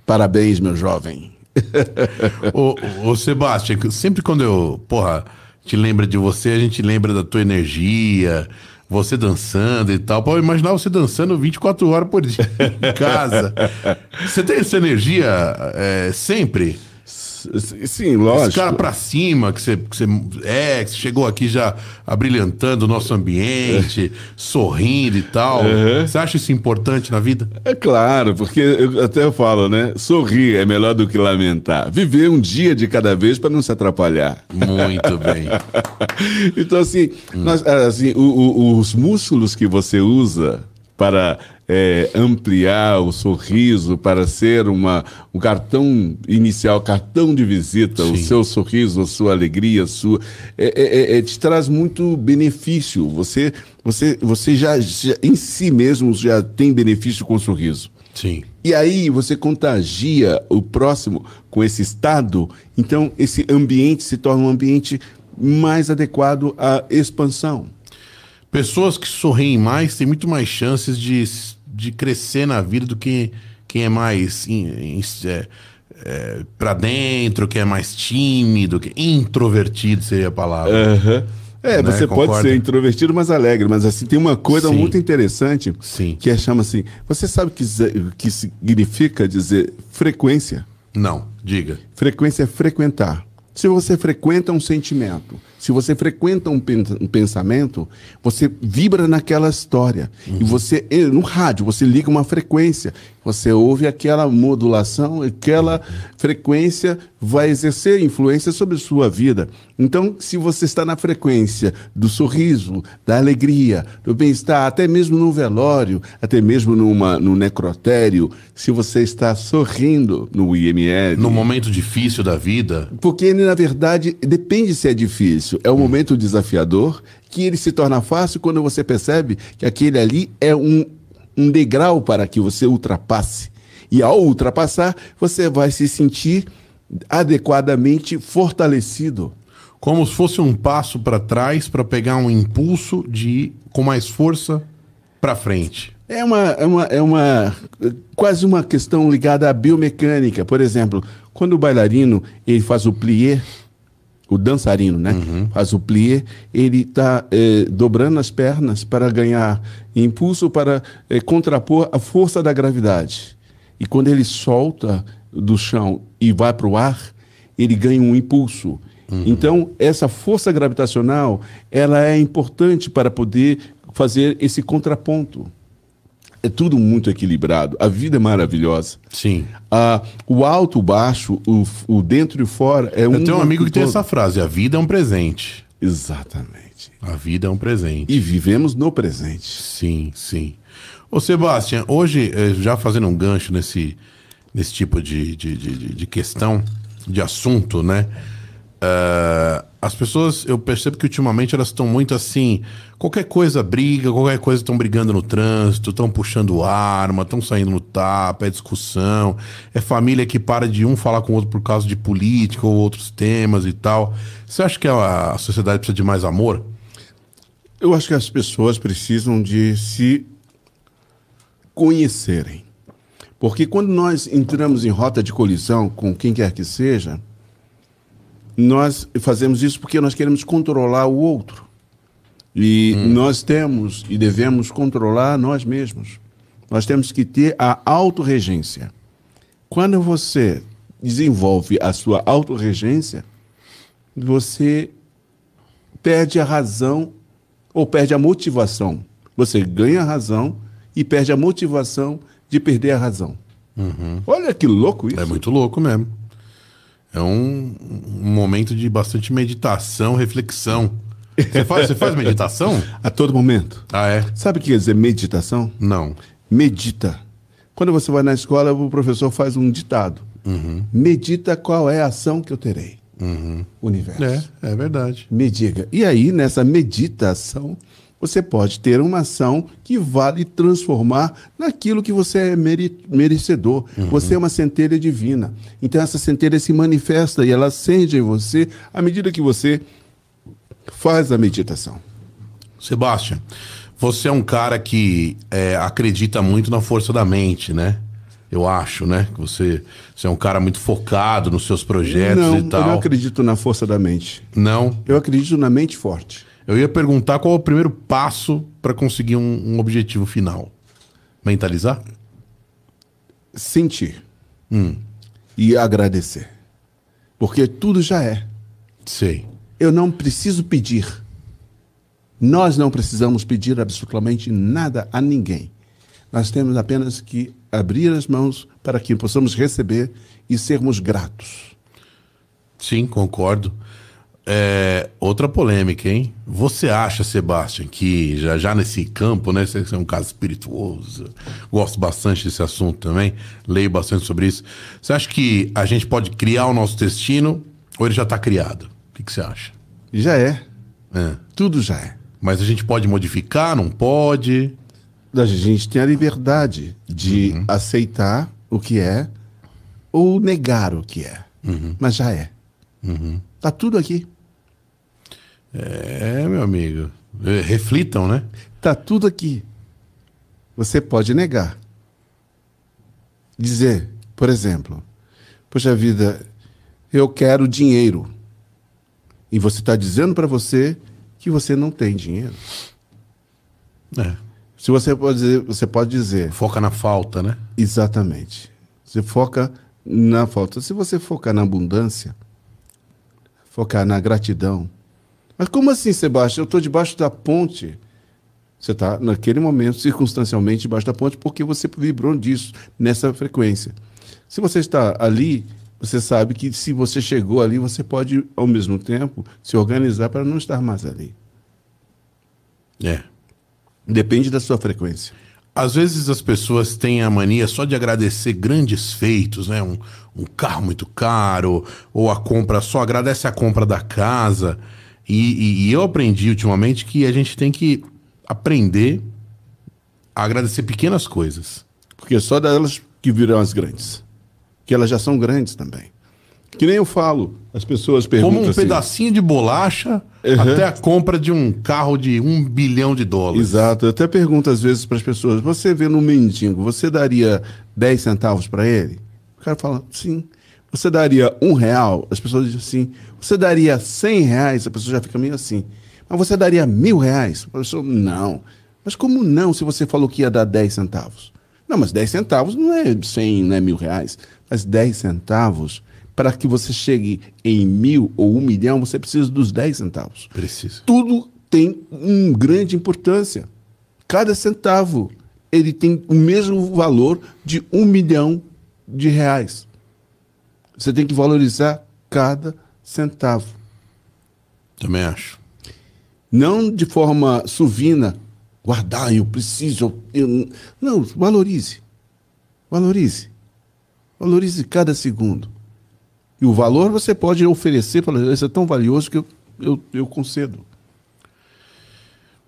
parabéns, meu jovem. <laughs> ô, ô Sebastião, sempre quando eu, porra, te lembra de você, a gente lembra da tua energia, você dançando e tal. Pode imaginar você dançando 24 horas por dia em casa. <laughs> Você tem essa energia é, sempre? Sim, lógico. Esse cara pra cima que você, que você é, que você chegou aqui já abrilhantando o nosso ambiente, sorrindo e tal. Uhum. Você acha isso importante na vida? É claro, porque eu até falo, né? Sorrir é melhor do que lamentar. Viver um dia de cada vez para não se atrapalhar. Muito <laughs> bem. então, assim, nós, assim o- o- os músculos que você usa para é, ampliar o sorriso, para ser uma, um cartão inicial, cartão de visita, o Sim. seu sorriso, a sua alegria, a sua, é, é- é- te traz muito benefício. Você, você, você já, já em si mesmo já tem benefício com o sorriso. Sim. E aí você contagia o próximo com esse estado, então esse ambiente se torna um ambiente mais adequado à expansão. Pessoas que sorriem mais têm muito mais chances de, de crescer na vida do que quem é mais in, in, é, é, para dentro, quem é mais tímido, que introvertido seria a palavra. É, Né, você pode ser introvertido, mas alegre. Mas assim, tem uma coisa Sim. muito interessante Sim. que é chama assim. Você sabe o que, que significa dizer frequência? Não, diga. Frequência é frequentar. Se você frequenta um sentimento, se você frequenta um, pen- pensamento, você vibra naquela história. E você, eh, no rádio, você liga uma frequência. Você ouve aquela modulação, aquela frequência vai exercer influência sobre a sua vida. Então, se você está na frequência do sorriso, da alegria, do bem-estar, até mesmo no velório, até mesmo numa, no necrotério, se você está sorrindo no IML, No momento difícil da vida, porque ele, na verdade, depende se é difícil. É um momento desafiador que ele se torna fácil quando você percebe que aquele ali é um, um degrau para que você ultrapasse. E ao ultrapassar, você vai se sentir adequadamente fortalecido. como se fosse um passo para trás para pegar um impulso de ir com mais força para frente. É uma, é uma, é uma quase uma questão ligada à biomecânica. Por exemplo, quando o bailarino ele faz o plié, o dançarino, né? Faz o plié, ele está dobrando as pernas para ganhar impulso para eh, contrapor a força da gravidade. E quando ele solta do chão e vai para o ar, ele ganha um impulso. Então, essa força gravitacional, ela é importante para poder fazer esse contraponto. É tudo muito equilibrado. A vida é maravilhosa. Sim. Ah, o alto, o baixo, o, o dentro e o fora é um. Eu tenho um amigo que tem todo. essa frase: a vida é um presente. Exatamente. A vida é um presente. E vivemos no presente. Sim, sim. Ô, Sebastião, hoje, eh, já fazendo um gancho nesse, nesse tipo de, de, de- de questão, de assunto, né? Ah, as pessoas, eu percebo que ultimamente elas estão muito assim. Qualquer coisa briga, qualquer coisa estão brigando no trânsito, estão puxando arma, estão saindo no tapa, é discussão. É família que para de um falar com o outro por causa de política ou outros temas e tal. Você acha que a, a sociedade precisa de mais amor? Eu acho que as pessoas precisam de se conhecerem. Porque quando nós entramos em rota de colisão com quem quer que seja, nós fazemos isso porque nós queremos controlar o outro. E nós temos e devemos controlar nós mesmos. Nós temos que ter a autorregência. Quando você desenvolve a sua autorregência, você perde a razão ou perde a motivação. Você ganha a razão e perde a motivação de perder a razão. Olha que louco isso. É muito louco mesmo. É um, um momento de bastante meditação, reflexão. Você faz, você faz meditação? <laughs> A todo momento. Ah, é? Sabe o que quer dizer meditação? Não. Medita. Quando você vai na escola, o professor faz um ditado. Medita qual é a ação que eu terei. Universo. É, é verdade. Me diga. E aí, nessa meditação, você pode ter uma ação que vale transformar naquilo que você é mere- merecedor. Você é uma centelha divina. Então, essa centelha se manifesta e ela acende em você à medida que você faz a meditação. Sebastião, você é um cara que é, acredita muito na força da mente, né? Eu acho, né? Que você, você é um cara muito focado nos seus projetos não, e eu não tal. acredito na força da mente. Não. Eu acredito na mente forte. Eu ia perguntar qual é o primeiro passo para conseguir um, um objetivo final. Mentalizar? Sentir e agradecer. Porque tudo já é. Sei. Eu não preciso pedir. Nós não precisamos pedir absolutamente nada a ninguém. Nós temos apenas que abrir as mãos para que possamos receber e sermos gratos. Sim, concordo. É, outra polêmica, hein? Você acha, Sebastião, que já, já nesse campo, né? Você é um caso espirituoso, gosto bastante desse assunto também, leio bastante sobre isso. Você acha que a gente pode criar o nosso destino ou ele já está criado? O que, que, você acha? Já é. é. Tudo já é. Mas a gente pode modificar, não pode? A gente tem a liberdade de uhum. aceitar o que é ou negar o que é. Uhum. Mas já é. Uhum. Tá tudo aqui. É, meu amigo. É, reflitam, né? Tá tudo aqui. Você pode negar. Dizer, por exemplo, poxa vida, eu quero dinheiro. E você está dizendo para você que você não tem dinheiro. É. Se você pode dizer, você pode dizer. Foca na falta, né? Exatamente. Você foca na falta. Se você focar na abundância, focar na gratidão. Mas como assim, Sebastião? Eu estou debaixo da ponte. Você está, naquele momento, circunstancialmente, debaixo da ponte, porque você vibrou disso, nessa frequência. Se você está ali, você sabe que se você chegou ali, você pode, ao mesmo tempo, se organizar para não estar mais ali. É. Depende da sua frequência. Às vezes as pessoas têm a mania só de agradecer grandes feitos, né? Um, um carro muito caro, ou a compra, só agradece a compra da casa. E, e, e eu aprendi ultimamente que a gente tem que aprender a agradecer pequenas coisas. Porque só delas que virão as grandes. Que elas já são grandes também. Que nem eu falo, as pessoas perguntam. Como um assim, pedacinho de bolacha uhum. até a compra de um carro de um bilhão de dólares. Exato. Eu até pergunto às vezes para as pessoas: você vê no mendigo, você daria 10 centavos para ele? O cara fala: sim. Você daria um real? As pessoas dizem assim. Você daria 100 reais? A pessoa já fica meio assim. Mas você daria mil reais? A pessoa: não. Mas como não se você falou que ia dar 10 centavos? Não, mas 10 centavos não é 100, não é mil reais. Mas 10 centavos para que você chegue em mil ou um milhão, você precisa dos 10 centavos. Precisa. Tudo tem uma grande importância. Cada centavo ele tem o mesmo valor de um milhão de reais. Você tem que valorizar cada centavo. Também acho. Não de forma suvina, guardar, eu preciso. Eu... Não, valorize. Valorize. Valorize cada segundo. E o valor você pode oferecer, falar, isso é tão valioso que eu, eu, eu concedo.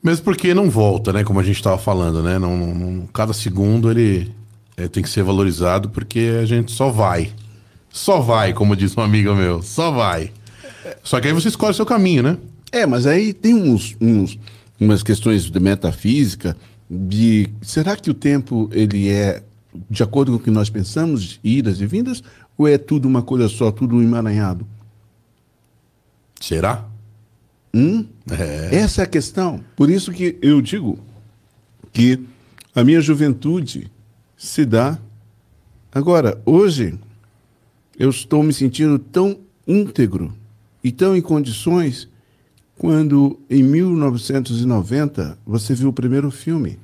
Mesmo porque não volta, né? Como a gente estava falando, né? Não, não, cada segundo ele é, tem que ser valorizado porque a gente só vai. Só vai, como diz um amigo meu. Só vai. Só que aí você escolhe o seu caminho, né? É, mas aí tem uns, uns, umas questões de metafísica de será que o tempo ele é de acordo com o que nós pensamos, idas e vindas, ou é tudo uma coisa só, tudo um emaranhado? Será? Hum? É. Essa é a questão. Por isso que eu digo que a minha juventude se dá. Agora, hoje, eu estou me sentindo tão íntegro e tão em condições quando, em 1990, você viu o primeiro filme.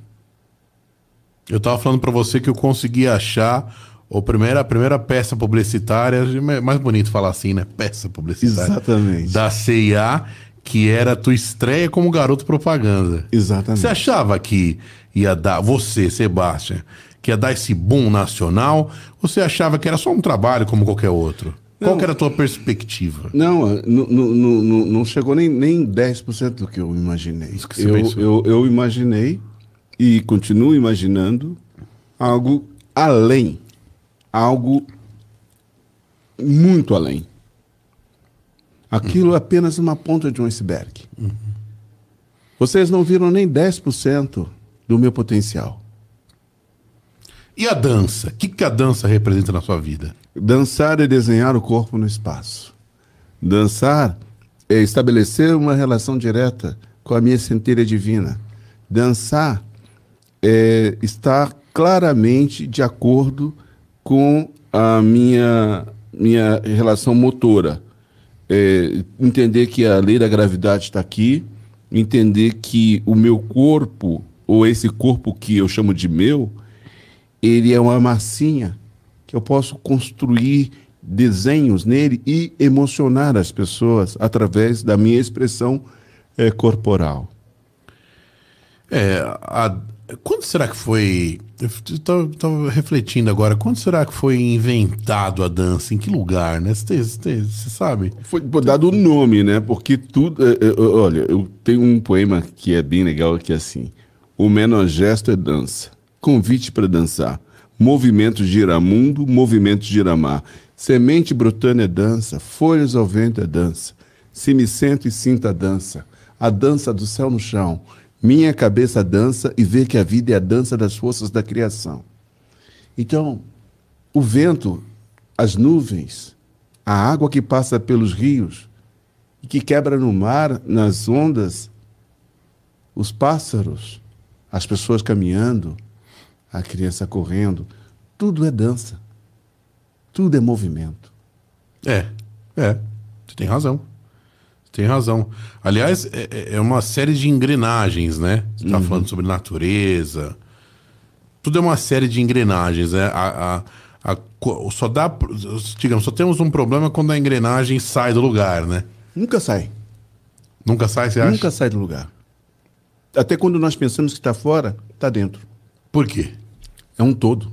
Eu estava falando para você que eu consegui achar o primeira, a primeira peça publicitária, é mais bonito falar assim, né? Peça publicitária. Exatamente. Da CIA, que era a tua estreia como garoto propaganda. Exatamente. Você achava que ia dar, você, Sebastião, que ia dar esse boom nacional? Ou você achava que era só um trabalho como qualquer outro? Não, Qual era a tua perspectiva? Não, não, não, não chegou nem, nem 10% do que eu imaginei. Que eu, eu, eu imaginei e continuo imaginando algo além algo muito além. Aquilo uhum. é apenas uma ponta de um iceberg. Uhum. Vocês não viram nem 10% do meu potencial. E a dança? O que, que a dança representa na sua vida? Dançar é desenhar o corpo no espaço. Dançar é estabelecer uma relação direta com a minha centelha divina. Dançar é estar claramente de acordo com a minha minha relação motora. É, entender que a lei da gravidade está aqui, entender que o meu corpo, ou esse corpo que eu chamo de meu, ele é uma massinha que eu posso construir desenhos nele e emocionar as pessoas através da minha expressão é, corporal. É, a, quando será que foi. Eu estava refletindo agora, quando será que foi inventado a dança? Em que lugar, né? Você sabe? Foi dado o nome, né? Porque tudo. É, é, olha, eu tenho um poema que é bem legal, que é assim: O menor gesto é dança, convite para dançar. Movimento giramundo, movimento giramar. Semente brotando é dança, folhas ao vento é dança. Se me sento e sinto a dança, a dança do céu no chão minha cabeça dança e vê que a vida é a dança das forças da criação. Então, o vento, as nuvens, a água que passa pelos rios e que quebra no mar, nas ondas, os pássaros, as pessoas caminhando, a criança correndo, tudo é dança. Tudo é movimento. É, é, você tem razão. Tem razão. Aliás, é, é, é, uma série de engrenagens, né? Você está uhum. falando sobre natureza. Tudo é uma série de engrenagens, né? A, a, a, só dá. Digamos, só temos um problema quando a engrenagem sai do lugar, né? Nunca sai. Nunca sai, você acha? Nunca sai do lugar. Até quando nós pensamos que está fora, está dentro. Por quê? É um todo.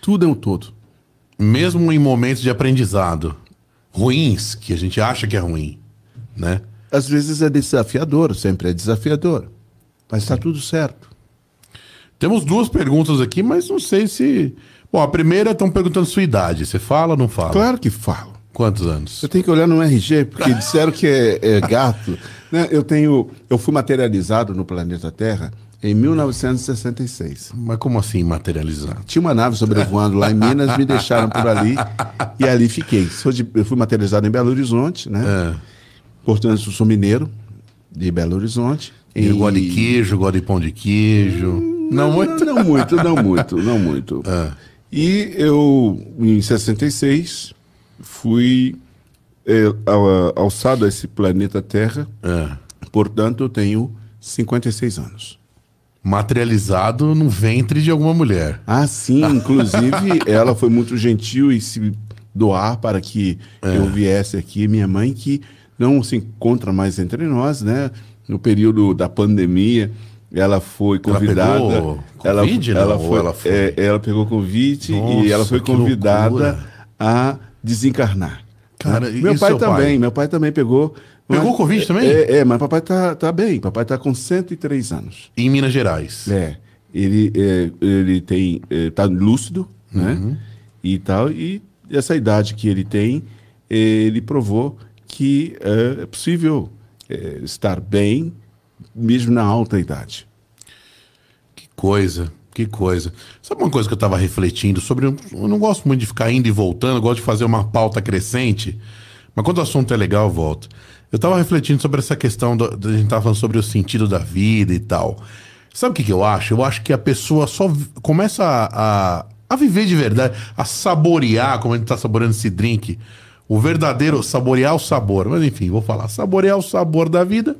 Tudo é um todo. Mesmo em momentos de aprendizado ruins, que a gente acha que é ruim, né? Às vezes é desafiador, sempre é desafiador. Mas está tudo certo. Temos duas perguntas aqui, mas não sei se. Bom, a primeira estão perguntando sua idade. Você fala ou não fala? Claro que falo. Quantos anos? Eu tenho que olhar no RG, porque disseram que é, é gato. <laughs> Né? Eu tenho. Eu fui materializado no planeta Terra em 1966. Mas como assim materializar? Tinha uma nave sobrevoando lá em Minas, me deixaram por ali e ali fiquei. Eu fui materializado em Belo Horizonte, né? É. Portanto, eu sou mineiro de Belo Horizonte. E, e... gosta de queijo, gosta de pão de queijo. Não, não muito? Não, não muito, não muito, não muito. <laughs> É. E eu, em 66, fui é, alçado a esse planeta Terra. É. Portanto, eu tenho 56 anos materializado no ventre de alguma mulher. Ah, sim. <laughs> Inclusive, ela foi muito gentil e se doar para que é. eu viesse aqui. Minha mãe, que não se encontra mais entre nós, né? No período da pandemia, ela foi convidada. Ela pegou ela, COVID, ela, ela, foi, ela, foi... É, ela pegou convite Nossa, e ela foi convidada a desencarnar. Cara, meu pai também, pai? meu pai também pegou Pegou o Covid também? É, é, mas papai tá, tá bem. Papai tá com 103 anos. Em Minas Gerais. É. Ele, é, ele tem. É, tá lúcido, né? Uhum. E tal. E essa idade que ele tem, ele provou que é, é possível é, estar bem, mesmo na alta idade. Que coisa. Que coisa. Sabe uma coisa que eu estava refletindo sobre. Eu não gosto muito de ficar indo e voltando, eu gosto de fazer uma pauta crescente. Mas quando o assunto é legal, eu volto. Eu tava refletindo sobre essa questão, do, a gente tava falando sobre o sentido da vida e tal. Sabe o que, que eu acho? Eu acho que a pessoa só começa a, a, a viver de verdade, a saborear, como a gente tá saboreando esse drink, o verdadeiro, saborear o sabor. Mas enfim, vou falar, saborear o sabor da vida,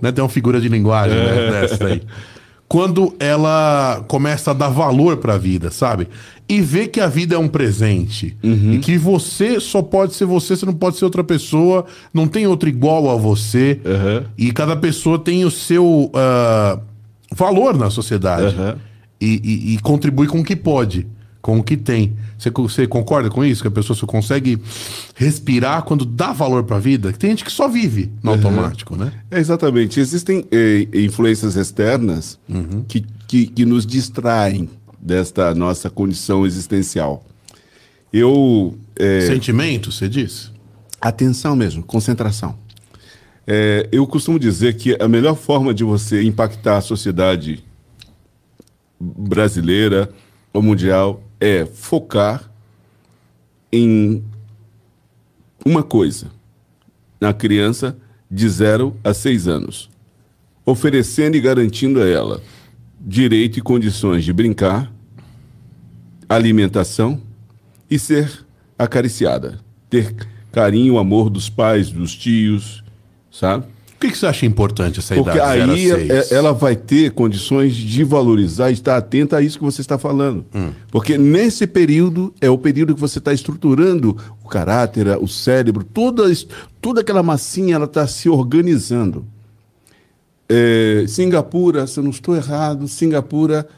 né? Tem uma figura de linguagem né, dessa aí <laughs> quando ela começa a dar valor para a vida, sabe? E ver que a vida é um presente. Uhum. E que você só pode ser você, você não pode ser outra pessoa, não tem outro igual a você. Uhum. E cada pessoa tem o seu uh, valor na sociedade. Uhum. E, e, e contribui com o que pode com o que tem. Você, você concorda com isso? Que a pessoa só consegue respirar quando dá valor para a vida? Tem gente que só vive no uhum. automático, né? É, exatamente. Existem eh, influências externas uhum. que, que, que, nos distraem desta nossa condição existencial. Eu. Eh, Sentimento, você diz? Atenção mesmo, concentração. É, eu costumo dizer que a melhor forma de você impactar a sociedade brasileira ou mundial é focar em uma coisa na criança de 0 a 6 anos, oferecendo e garantindo a ela direito e condições de brincar, alimentação, e ser acariciada. Ter carinho, amor dos pais, dos tios, sabe? Por que, que você acha importante essa Porque idade? a aí seis? é- ela vai ter condições de valorizar e estar atenta a isso que você está falando. Hum. Porque nesse período é o período que você está estruturando o caráter, o cérebro, toda, toda aquela massinha ela está se organizando. É, Singapura, se eu não estou errado, Singapura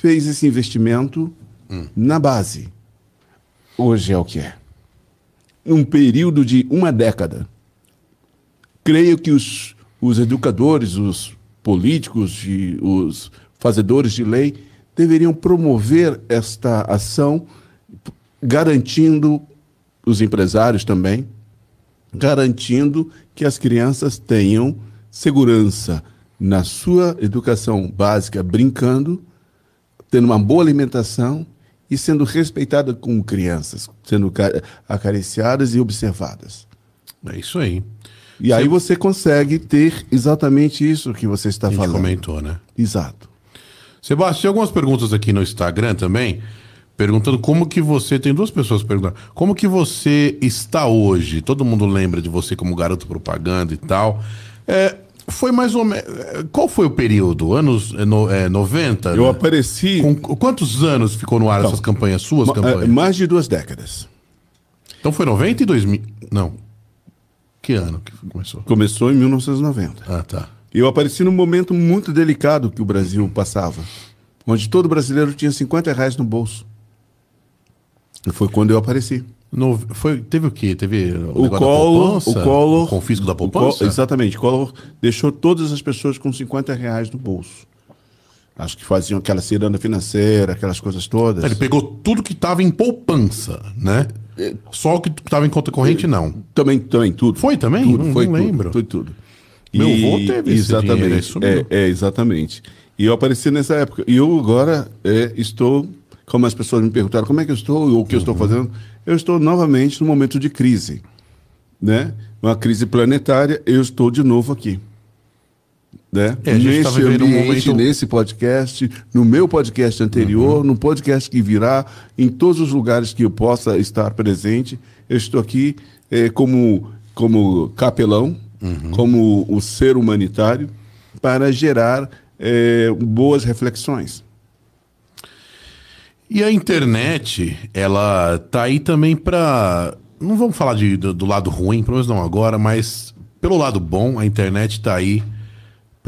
fez esse investimento Hum. na base. Hoje é o que é. Um período de uma década creio que os, os educadores, os políticos e os fazedores de lei deveriam promover esta ação, garantindo os empresários também, garantindo que as crianças tenham segurança na sua educação básica, brincando, tendo uma boa alimentação e sendo respeitadas como crianças, sendo ca- acariciadas e observadas. É isso aí. E aí você consegue ter exatamente isso que você está A gente falando. comentou, né? Exato. Sebastião, tem algumas perguntas aqui no Instagram também, perguntando como que você. Tem duas pessoas perguntando. Como que você está hoje? Todo mundo lembra de você como garoto propaganda e tal. É, foi mais ou menos. Qual foi o período? Anos é, no, é, 90? Eu né? apareci Com quantos anos ficou no ar essas campanhas, suas ma- campanhas? mais de duas décadas. Então foi 90 e 2000? Não. Que ano que começou? Começou em 1990. Ah, tá. Eu apareci num momento muito delicado que o Brasil passava, onde todo brasileiro tinha 50 reais no bolso. E foi quando eu apareci. No, foi, teve o quê? Teve o, O Collor, o Collor, O confisco da o poupança? exatamente. O Collor deixou todas as pessoas com 50 reais no bolso. Acho que faziam aquela ciranda financeira, aquelas coisas todas. Ele pegou tudo que estava em poupança, né? Só o que estava em conta corrente, não. Também, também, tudo. Foi também? Tudo, Não- foi não tudo, lembro. Foi tudo. Meu avô teve esse exatamente, dinheiro, aí sumiu. é, é, exatamente. E eu apareci nessa época. E eu agora é, estou, como as pessoas me perguntaram, como é que eu estou, ou o que eu estou Uhum. fazendo, eu estou novamente num momento de crise. Né? Uma crise planetária, eu estou de novo aqui. Né? É, tá nesse vivendo um ambiente, momento- nesse podcast, no meu podcast anterior, Uhum. no podcast que virá, em todos os lugares que eu possa estar presente, eu estou aqui eh, como, como capelão, Uhum. como o ser humanitário, para gerar eh, boas reflexões. E a internet, ela tá aí também pra. Não vamos falar de, do, do lado ruim, pelo menos não agora, mas pelo lado bom, a internet tá aí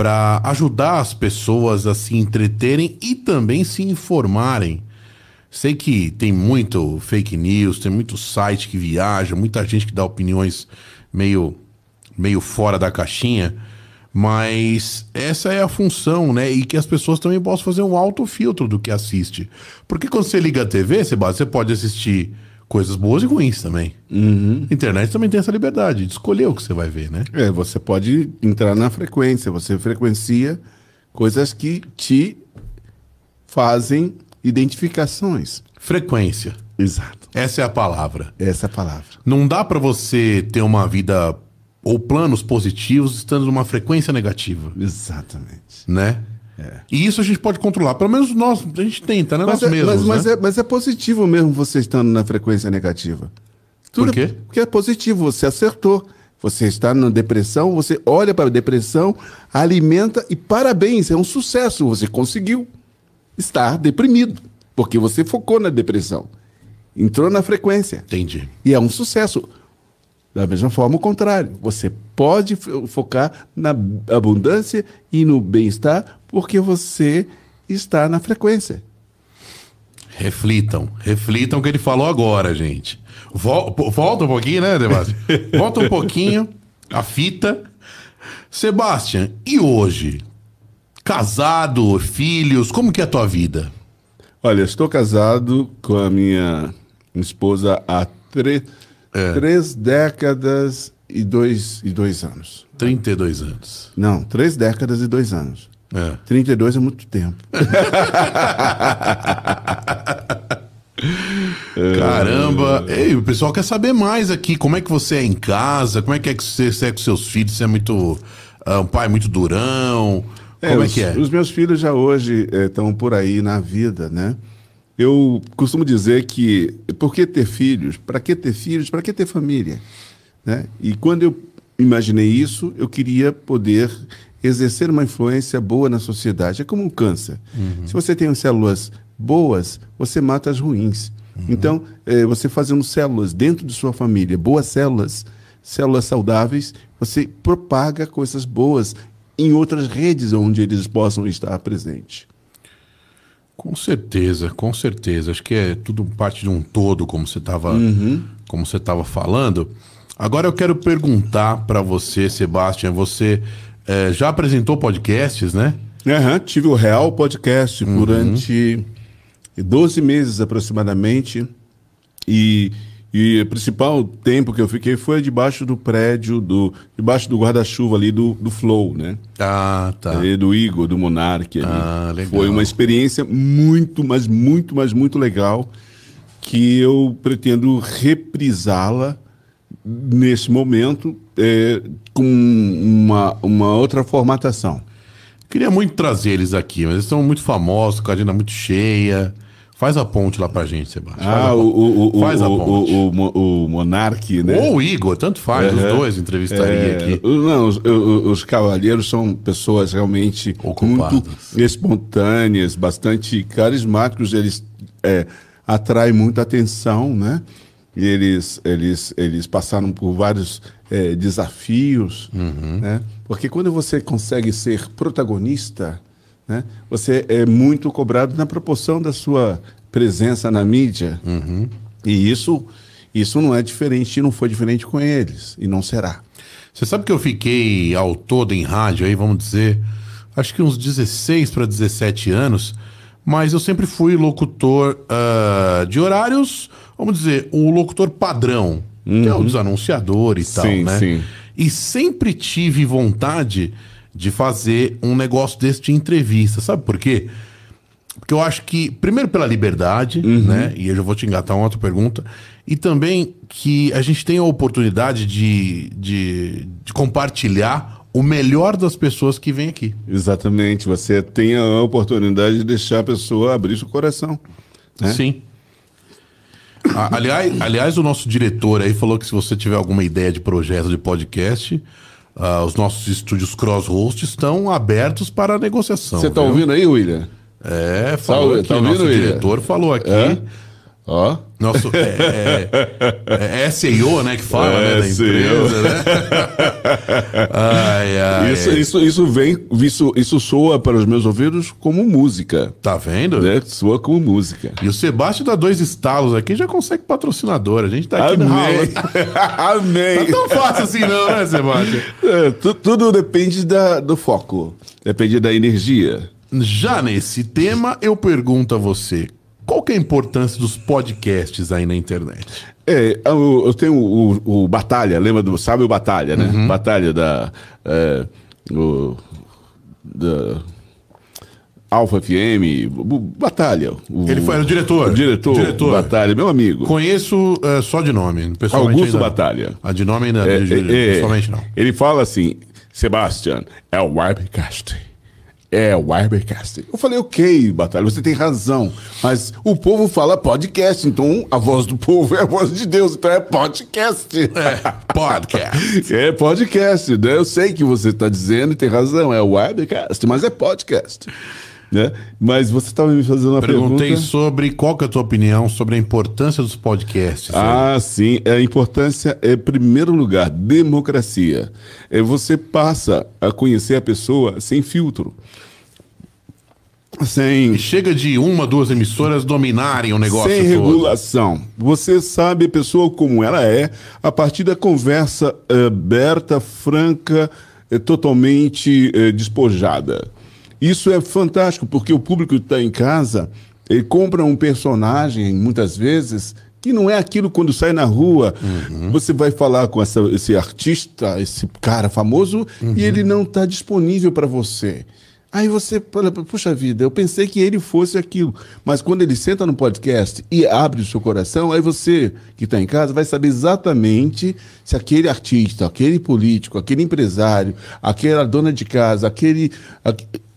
pra ajudar as pessoas a se entreterem e também se informarem. Sei que tem muito fake news, tem muito site que viaja, muita gente que dá opiniões meio, meio fora da caixinha, mas essa é a função, né? E que as pessoas também possam fazer um autofiltro do que assiste. Porque quando você liga a TV, você pode assistir coisas boas e ruins também. Internet também tem essa liberdade de escolher o que você vai ver, né? É, você pode entrar na frequência, você frequencia coisas que te fazem identificações. Frequência. Exato. Essa é a palavra. Essa é a palavra. Não dá pra você ter uma vida ou planos positivos estando numa frequência negativa, Exatamente. né? E isso a gente pode controlar. Pelo menos nós, a gente tenta, né? Mas nós é, mesmos, mas, mas né? é, mas é positivo mesmo você estando na frequência negativa. Por é- quê? porque é positivo, você acertou. Você está na depressão, você olha para a depressão, alimenta e parabéns, é um sucesso. Você conseguiu estar deprimido, porque você focou na depressão. Entrou na frequência. Entendi. E é um sucesso. Da mesma forma, o contrário. Você pode fo- focar na abundância e no bem-estar porque você está na frequência. Reflitam. Reflitam o que ele falou agora, gente. Vol- volta um pouquinho, né, Sebastião? <laughs> Volta um pouquinho. A fita. Sebastião, e hoje? Casado, filhos, como que é a tua vida? Olha, estou casado com a minha esposa há tre- É. três décadas e dois, e dois anos. 32 anos. Não, três décadas e dois anos. É. 32 é muito tempo. <laughs> Caramba! Ei, o pessoal quer saber mais aqui. Como é que você é em casa? Como é que é que você, é com seus filhos? Você é muito. ah, um pai muito durão? Como é, os, que é? Os meus filhos já hoje estão por aí na vida, né? Eu costumo dizer que por que ter filhos? Para que ter filhos? Para que ter família? Né? E quando eu imaginei isso, eu queria poder exercer uma influência boa na sociedade. É como um câncer. Uhum. Se você tem células boas, você mata as ruins. Uhum. Então, é, você fazendo células dentro de sua família, boas células, células saudáveis, você propaga coisas boas em outras redes onde eles possam estar presentes. Com certeza, com certeza. Acho que é tudo parte de um todo, como você estava uhum. como você estava falando. Agora eu quero perguntar para você, Sebastião, você é, já apresentou podcasts, né? Uhum, tive o Real Podcast uhum. durante 12 meses aproximadamente. E e o principal tempo que eu fiquei foi debaixo do prédio, do, debaixo do guarda-chuva ali do, do Flow, né? Ah, tá. Ali, do Igor, do Monark. Ah, legal. Foi uma experiência muito, mas muito, mas muito legal que eu pretendo reprisá-la nesse momento é, com uma, uma outra formatação. Queria muito trazer eles aqui, mas eles são muito famosos, com a agenda muito cheia. Faz a ponte lá pra gente, Sebastião. Ah, o, o, faz a ponte. O, o, o, Monarque, né? Ou o Igor, tanto faz, uhum. os dois entrevistaria é, aqui. Não, os, os, cavalheiros são pessoas realmente Ocupadas. muito espontâneas, bastante carismáticos, eles é, atraem muita atenção, né? E eles, eles, eles passaram por vários é, desafios, uhum. né? Porque quando você consegue ser protagonista né? Você é muito cobrado na proporção da sua presença na mídia. Uhum. E isso, isso não é diferente, não foi diferente com eles, e não será. Você sabe que eu fiquei ao todo em rádio aí, vamos dizer, acho que uns 16 para 17 anos, mas eu sempre fui locutor uh, de horários, vamos dizer, o locutor padrão, uhum. que é o dos anunciadores e sim, tal, né? Sim. E sempre tive vontade de fazer um negócio desse de entrevista. Sabe por quê? Porque eu acho que, primeiro pela liberdade, uhum. né? E eu já vou te engatar uma outra pergunta. E também que a gente tem a oportunidade de, de, de compartilhar o melhor das pessoas que vêm aqui. Exatamente. Você tem a oportunidade de deixar a pessoa abrir seu coração. Né? Sim. aliás, aliás, o nosso diretor aí falou que se você tiver alguma ideia de projeto de podcast, Uh, os nossos estúdios cross-host estão abertos para negociação. Você está ouvindo aí, William? É, falou tá, aqui, tá ouvindo, nosso William? diretor falou aqui. É? Ó. Nosso, é, é, é SEO, né, que fala, é, né, da empresa, né? ai, ai. Isso, isso, isso vem, isso, isso soa para os meus ouvidos como música. Tá vendo? Né? Soa como música. E o Sebastião dá dois estalos aqui já consegue patrocinador. A gente tá aqui Amém. na aula. <laughs> Amém. Não tá tão fácil assim não, né, Sebastião? É, tu, tudo depende da, do foco. Depende da energia. Já nesse tema, eu pergunto a você, qual que é a importância dos podcasts aí na internet? É, eu, eu tenho o, o, Batalha, lembra do. Sabe o Batalha, né? Uhum. Batalha da. É, o, da Alfa FM, Batalha. O, Ele foi o diretor. O diretor, diretor. Batalha, meu amigo. Conheço uh, só de nome. Augusto ainda, Batalha. A de nome ainda, é, de, é, pessoalmente não. Ele fala assim, Sebastian, é o webcast. É, o Wibercast. Eu falei, ok, Batalha, você tem razão. Mas o povo fala podcast, então a voz do povo <laughs> é a voz de Deus, então é podcast. É, podcast. <laughs> é podcast, né? Eu sei que você está dizendo e tem razão, é o Wibercast, mas é podcast. Né? Mas você estava me fazendo uma Perguntei pergunta... Perguntei sobre qual que é a tua opinião sobre a importância dos podcasts. Ah, sim. A importância é, em primeiro lugar, democracia. É você passa a conhecer a pessoa sem filtro. Sem... Chega de uma, duas emissoras dominarem o negócio Sem todo. regulação. Você sabe a pessoa como ela é a partir da conversa eh, aberta, franca, eh, totalmente eh, despojada. Isso é fantástico, porque o público que está em casa, ele compra um personagem, muitas vezes, que não é aquilo quando sai na rua. Uhum. Você vai falar com essa, esse artista, esse cara famoso, uhum. e ele não está disponível para você. Aí você fala, puxa vida, eu pensei que ele fosse aquilo. Mas quando ele senta no podcast e abre o seu coração, aí você que está em casa vai saber exatamente se aquele artista, aquele político, aquele empresário, aquela dona de casa, aquele.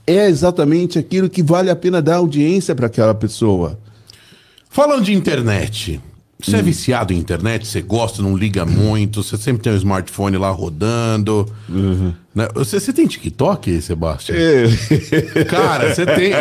É exatamente aquilo que vale a pena dar audiência para aquela pessoa. Falando de internet, você é viciado em internet? Você gosta, não liga muito? Você sempre tem um smartphone lá rodando? Né? Você, você tem TikTok, Sebastião? É. Cara, você tem.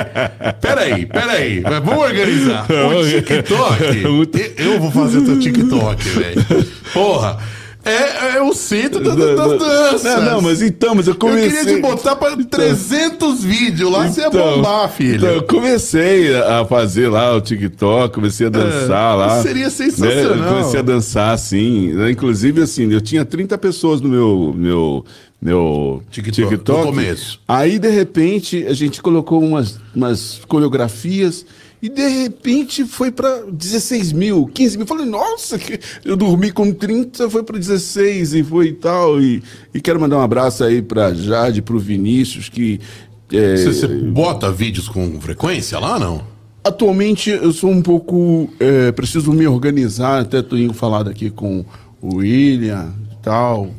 Peraí, peraí. Mas Vamos organizar. O TikTok. Eu vou fazer o teu TikTok, velho. Porra. É, é o centro da- da- das danças. Não, não, mas então, mas eu Eu comecei... queria te botar pra 300 vídeos lá, você ia Então, bombar, filho. Então, eu comecei a fazer lá o TikTok, comecei a dançar lá. É, seria sensacional. Né? Eu Comecei a dançar, assim. né? Inclusive, assim, eu tinha 30 pessoas no meu, meu, meu TikTok, TikTok. no começo. Aí, de repente, a gente colocou umas, umas coreografias. E de repente foi para 16 mil, 15 mil. Falei, nossa, que- eu dormi com 30, foi para 16 e foi e tal. E, e quero mandar um abraço aí para Jade, para o Vinícius, que. é, Você, você bota vídeos com frequência lá, não? Atualmente eu sou um pouco. é, preciso me organizar, até tenho falado aqui com o William e tal,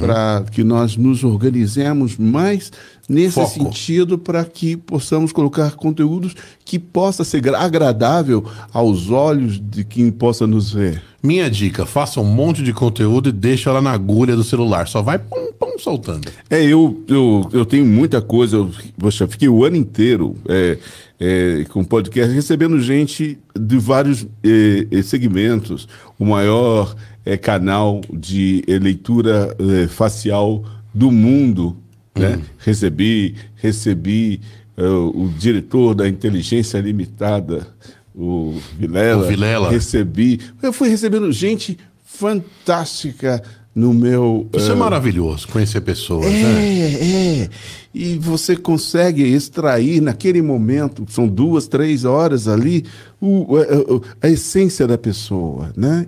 para que nós nos organizemos mais nesse Foco. sentido para que possamos colocar conteúdos que possa ser gra- agradável aos olhos de quem possa nos ver. Minha dica, faça um monte de conteúdo e deixa ela na agulha do celular. Só vai pum, pum, soltando. É, eu, eu, eu tenho muita coisa. Eu, poxa, fiquei o ano inteiro é, é, com podcast recebendo gente de vários é, é, segmentos. O maior é, canal de leitura é, facial do mundo. Né? Recebi, recebi é, o diretor da Inteligência Limitada, o Vilela. O Vilela. Recebi. Eu fui recebendo gente fantástica no meu. Isso é eh, maravilhoso, conhecer pessoas, né? é, é. E você consegue extrair naquele momento, são duas, três horas ali, o, a, a- a essência da pessoa, né?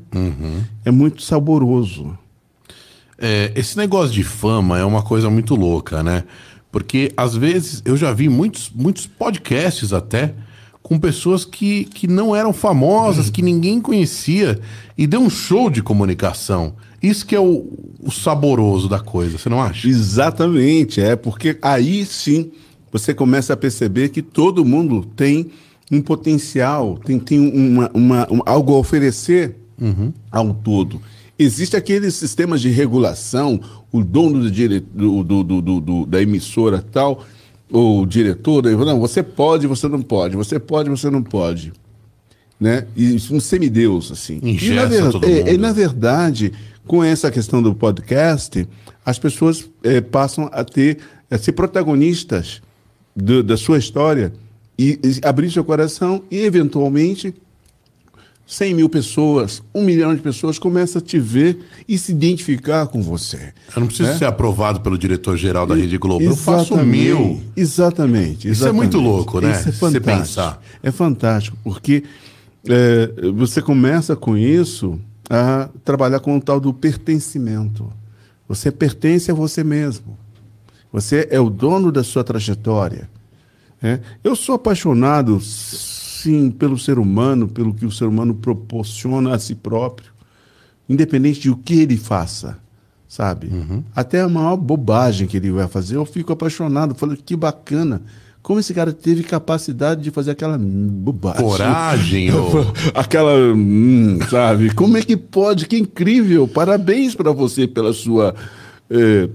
É muito saboroso. É, esse negócio de fama é uma coisa muito louca, né? Porque às vezes eu já vi muitos, muitos podcasts até com pessoas que, que não eram famosas, que ninguém conhecia, e deu um show de comunicação. Isso que é o, o saboroso da coisa, você não acha? Exatamente, é porque aí sim você começa a perceber que todo mundo tem um potencial, tem, tem uma, uma- um- algo a oferecer ao todo. Existe aqueles sistemas de regulação, o dono do dire, do, do- do- da emissora tal, ou o diretor, não, você pode, você não pode, você pode, você não pode. Né? E é um semideus, assim. E, na ver- todo é, mundo. e, na verdade, com essa questão do podcast, as pessoas eh, passam a ter, a ser protagonistas do- da sua história e, e abrir seu coração e, eventualmente, 100 mil pessoas, um milhão de pessoas começam a te ver e se identificar com você. Eu não preciso né? ser aprovado pelo diretor-geral da Rede Globo. Eu faço o Exatamente, meu. Exatamente. Isso é muito exatamente. louco, né? Isso é Se você fantástico. pensar. É fantástico, porque é, você começa com isso a trabalhar com o tal do pertencimento. Você pertence a você mesmo. Você é o dono da sua trajetória. né? Eu sou apaixonado, sim, pelo ser humano, pelo que o ser humano proporciona a si próprio, independente de o que ele faça, sabe? Até a maior bobagem que ele vai fazer, eu fico apaixonado. Falo, que bacana. Como esse cara teve capacidade de fazer aquela bobagem. Coragem, ou... <laughs> Aquela, hum, sabe? Como é que pode? Que incrível! Parabéns para você pela sua eh,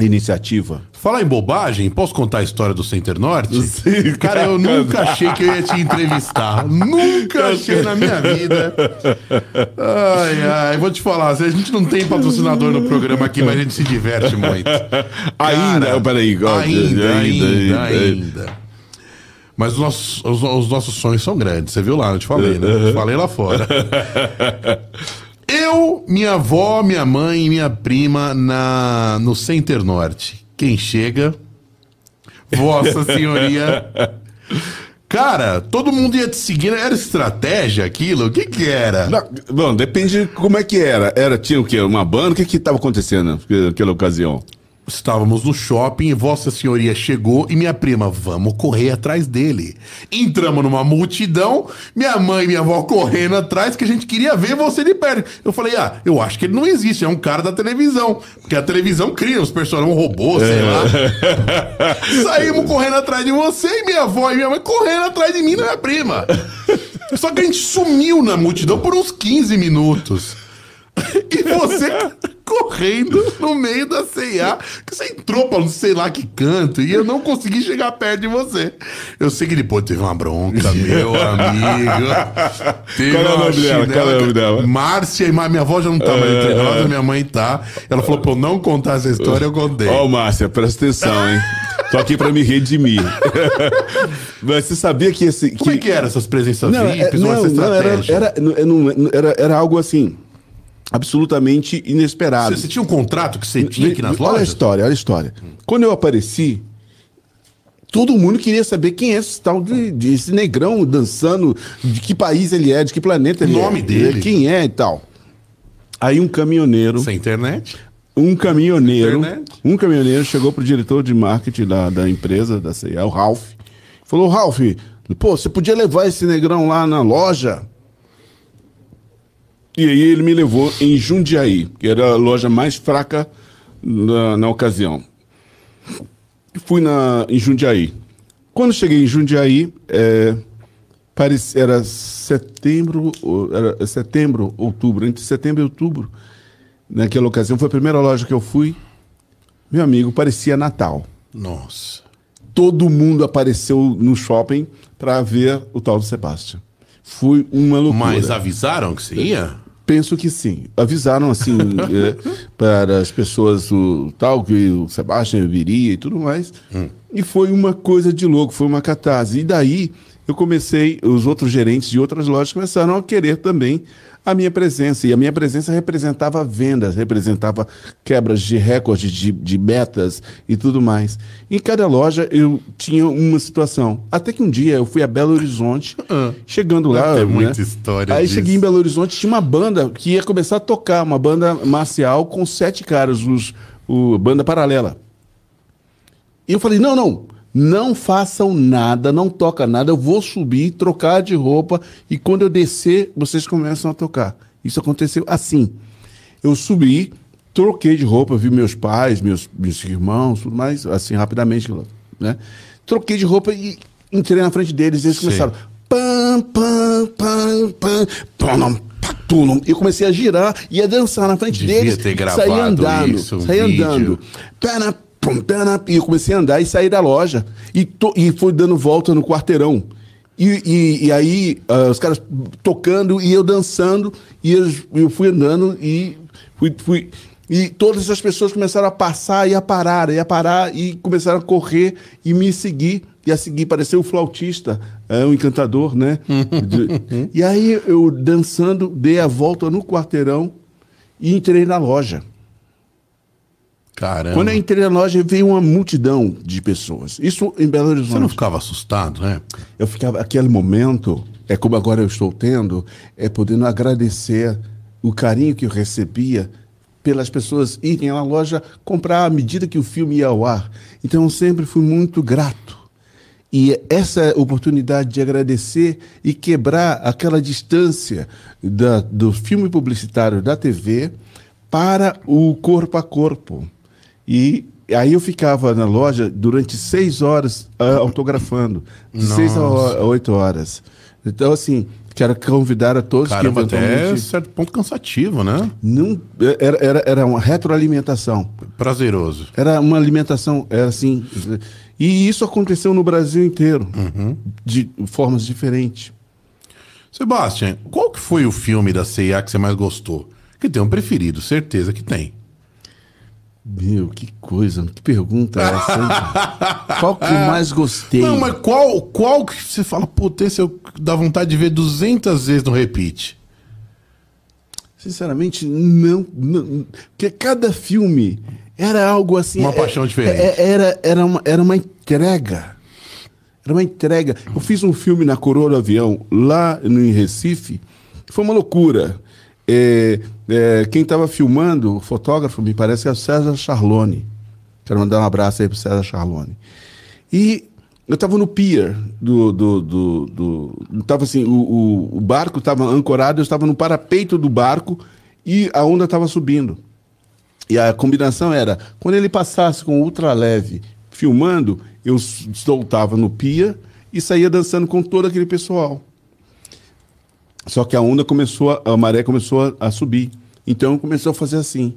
iniciativa. Falar em bobagem, posso contar a história do Center Norte? <laughs> Sim, cara, eu nunca achei que eu ia te entrevistar. <laughs> nunca achei na minha vida. Ai, ai, vou te falar, a gente não tem patrocinador no programa aqui, mas a gente se diverte muito. <laughs> Ainda? Cara, Peraí, ainda, ainda, ainda, ainda. ainda. Mas os nossos, os, os nossos sonhos são grandes, você viu lá, eu te falei, né? Eu te falei lá fora. Eu, minha avó, minha mãe e minha prima na, no Center Norte. Quem chega? Vossa <laughs> Senhoria. Cara, todo mundo ia te seguindo. Era estratégia aquilo? O que que era? Não, bom, depende de como é que era. Era, tinha o quê? Uma banda? O que que estava acontecendo naquela ocasião? Estávamos no shopping e Vossa Senhoria chegou e minha prima, vamos correr atrás dele. Entramos numa multidão, minha mãe e minha avó correndo atrás, que a gente queria ver você de perto. Eu falei, ah, eu acho que ele não existe, é um cara da televisão. Porque a televisão cria os personagens, um robô, sei lá. <laughs> Saímos correndo atrás de você e minha avó e minha mãe correndo atrás de mim e da minha prima. <laughs> Só que a gente sumiu na multidão por uns 15 minutos. <laughs> E você correndo no meio da CIA, que você entrou pra não sei lá que canto, e eu não consegui chegar perto de você. Eu sei que depois teve uma bronca, <laughs> meu amigo. Teve Qual é o nome dela? Qual é o nome dela? Márcia minha avó já não tá mais entre nós, minha mãe tá. Ela falou pra eu não contar essa história, eu contei. Ó, Márcia, presta atenção, hein? Tô aqui pra me redimir. <laughs> Mas você sabia que esse. Como é que eram essas presenças Não, é- VIPs ou não, não, era, era, não, era, era algo assim, absolutamente inesperado. Você, você tinha um contrato que você tinha aqui nas olha a lojas? história, olha a história. Quando eu apareci, todo mundo queria saber quem é esse tal de, de esse negrão dançando, de que país ele é, de que planeta ele O é. nome dele. Quem é e tal. Aí um caminhoneiro, Sem internet? um caminhoneiro, Internet. um caminhoneiro chegou pro diretor de marketing da, da empresa, da CIA, o Ralph, falou, Ralph, pô, você podia levar esse negrão lá na loja? E aí ele me levou em Jundiaí, que era a loja mais fraca na, na ocasião. Fui na, em Jundiaí. Quando cheguei em Jundiaí, é, era setembro, era setembro, outubro, entre setembro e outubro. Naquela ocasião, foi a primeira loja que eu fui. Meu amigo, parecia Natal. Nossa. Todo mundo apareceu no shopping para ver o tal do Sebastião. Foi uma loucura. Mas avisaram que você ia? Penso que sim. Avisaram assim <laughs> é, para as pessoas o tal que o Sebastião viria e tudo mais. E foi uma coisa de louco, foi uma catarse. E daí eu comecei, os outros gerentes de outras lojas começaram a querer também a minha presença. E a minha presença representava vendas, representava quebras de recordes, de, de metas e tudo mais. Em cada loja eu tinha uma situação. Até que um dia eu fui a Belo Horizonte, <laughs> chegando lá. Ter né? muita história Aí disso. cheguei em Belo Horizonte, tinha uma banda que ia começar a tocar, uma banda marcial com sete caras, os, o, banda paralela. E eu falei, não, não, não façam nada, não toca nada, eu vou subir, trocar de roupa e quando eu descer, vocês começam a tocar. Isso aconteceu assim. Eu subi, troquei de roupa, vi meus pais, meus, meus irmãos, tudo mais, assim, rapidamente, né? Troquei de roupa e entrei na frente deles e eles começaram... Pam, pam, pam, pam, pam, patum. Eu comecei a girar e a dançar na frente Devia deles. ter saí gravado andando, isso, um saí vídeo. andando. Pera, pum, E eu comecei a andar e sair da loja. E, to, e fui dando volta no quarteirão. E, e, e aí, ah, os caras tocando e eu dançando. E eu, eu fui andando e fui, fui. E todas as pessoas começaram a passar e a parar, e a parar, e começaram a correr e me seguir. E a seguir pareceu o flautista, é, um encantador, né? <laughs> De- e aí eu dançando, dei a volta no quarteirão e entrei na loja. Caramba. Quando eu entrei na loja, veio uma multidão de pessoas. Isso em Belo Você não Horizonte. ficava assustado, né? Eu ficava, aquele momento, é como agora eu estou tendo, é podendo agradecer o carinho que eu recebia pelas pessoas irem na loja comprar à medida que o filme ia ao ar. Então eu sempre fui muito grato. E essa oportunidade de agradecer e quebrar aquela distância da- do filme publicitário da TV para o corpo a corpo. E aí eu ficava na loja durante seis horas ah, autografando, de seis a oito horas. Então, assim, quero convidar a todos Caramba, que até eventualmente... certo ponto cansativo, né? Não, era, era, era uma retroalimentação. Prazeroso. Era uma alimentação, era assim. E isso aconteceu no Brasil inteiro, de formas diferentes. Sebastian, qual que foi o filme da CIA que você mais gostou? Que tem um preferido, certeza que tem. Meu, que coisa, que pergunta é essa? <laughs> Qual que eu mais gostei? Não, mas qual, qual que você fala, puta, esse eu dá vontade de ver 200 vezes no repeat? Sinceramente, não, não. Porque cada filme era algo assim. Uma é- paixão diferente. é- Era, era, uma, era uma entrega. Era uma entrega. Eu fiz um filme na Coroa do Avião, lá no, em Recife, foi uma loucura. É, é, quem estava filmando, o fotógrafo, me parece é o César Charlone. Quero mandar um abraço aí pro César Charlone. E eu estava no pier do. do, do, do tava assim, o, o, barco estava ancorado, eu estava no parapeito do barco e a onda estava subindo. E a combinação era, quando ele passasse com ultra leve filmando, eu soltava no pier e saía dançando com todo aquele pessoal. Só que a onda começou, a, a maré começou a, a subir. Então começou a fazer assim.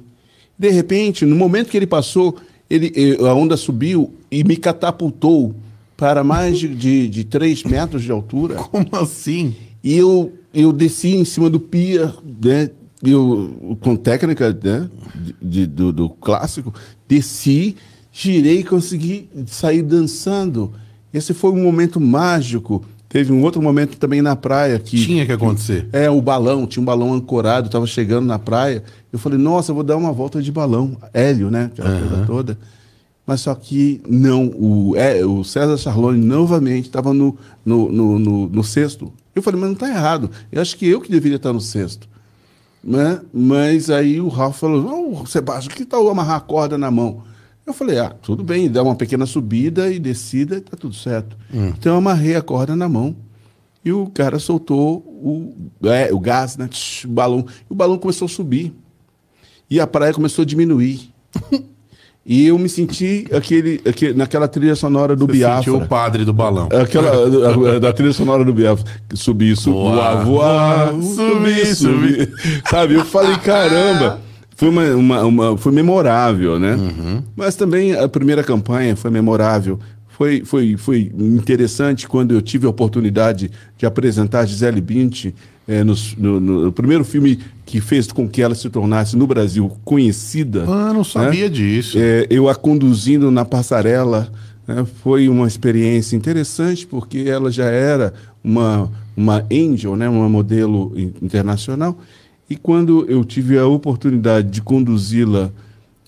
De repente, no momento que ele passou, ele, a onda subiu e me catapultou para mais de, de, de 3 metros de altura. <laughs> Como assim? E eu, eu desci em cima do pier, né? Eu, com técnica né? de, de- do, do clássico, desci, girei e consegui sair dançando. Esse foi um momento mágico. Teve um outro momento também na praia que. Tinha que acontecer. É, o balão, tinha um balão ancorado, estava chegando na praia. Eu falei, nossa, eu vou dar uma volta de balão. Hélio, né? Aquela coisa toda. Mas só que não, o, é, o César Charlone novamente estava no, no, no, no, no sexto. Eu falei, mas não está errado. Eu acho que eu que deveria estar no sexto. Né? Mas aí o Ralf falou, ô Sebastião, que tal amarrar a corda na mão? Eu falei, ah, tudo bem, dá uma pequena subida e descida tá tudo certo. Então eu amarrei a corda na mão e o cara soltou o, é, o gás, né? O balão. E o balão começou a subir. E a praia começou a diminuir. <laughs> e eu me senti aquele, aquele, naquela trilha sonora do Você Biafra. sentiu o padre do balão. Aquela <laughs> da trilha sonora do Biafra. Subir, subir, Voar, voar, voar, subir, subir. Sabe, eu falei, <laughs> caramba. Foi, uma, uma, uma- foi memorável, né? Mas também a primeira campanha foi memorável. Foi, foi, foi interessante quando eu tive a oportunidade de apresentar Gisele Bündchen eh, nos- no, no primeiro filme que fez com que ela se tornasse no Brasil conhecida. Ah, não sabia disso. É, eu a conduzindo na passarela né, foi uma experiência interessante porque ela já era uma uma angel, né, uma modelo in- internacional e quando eu tive a oportunidade de conduzi-la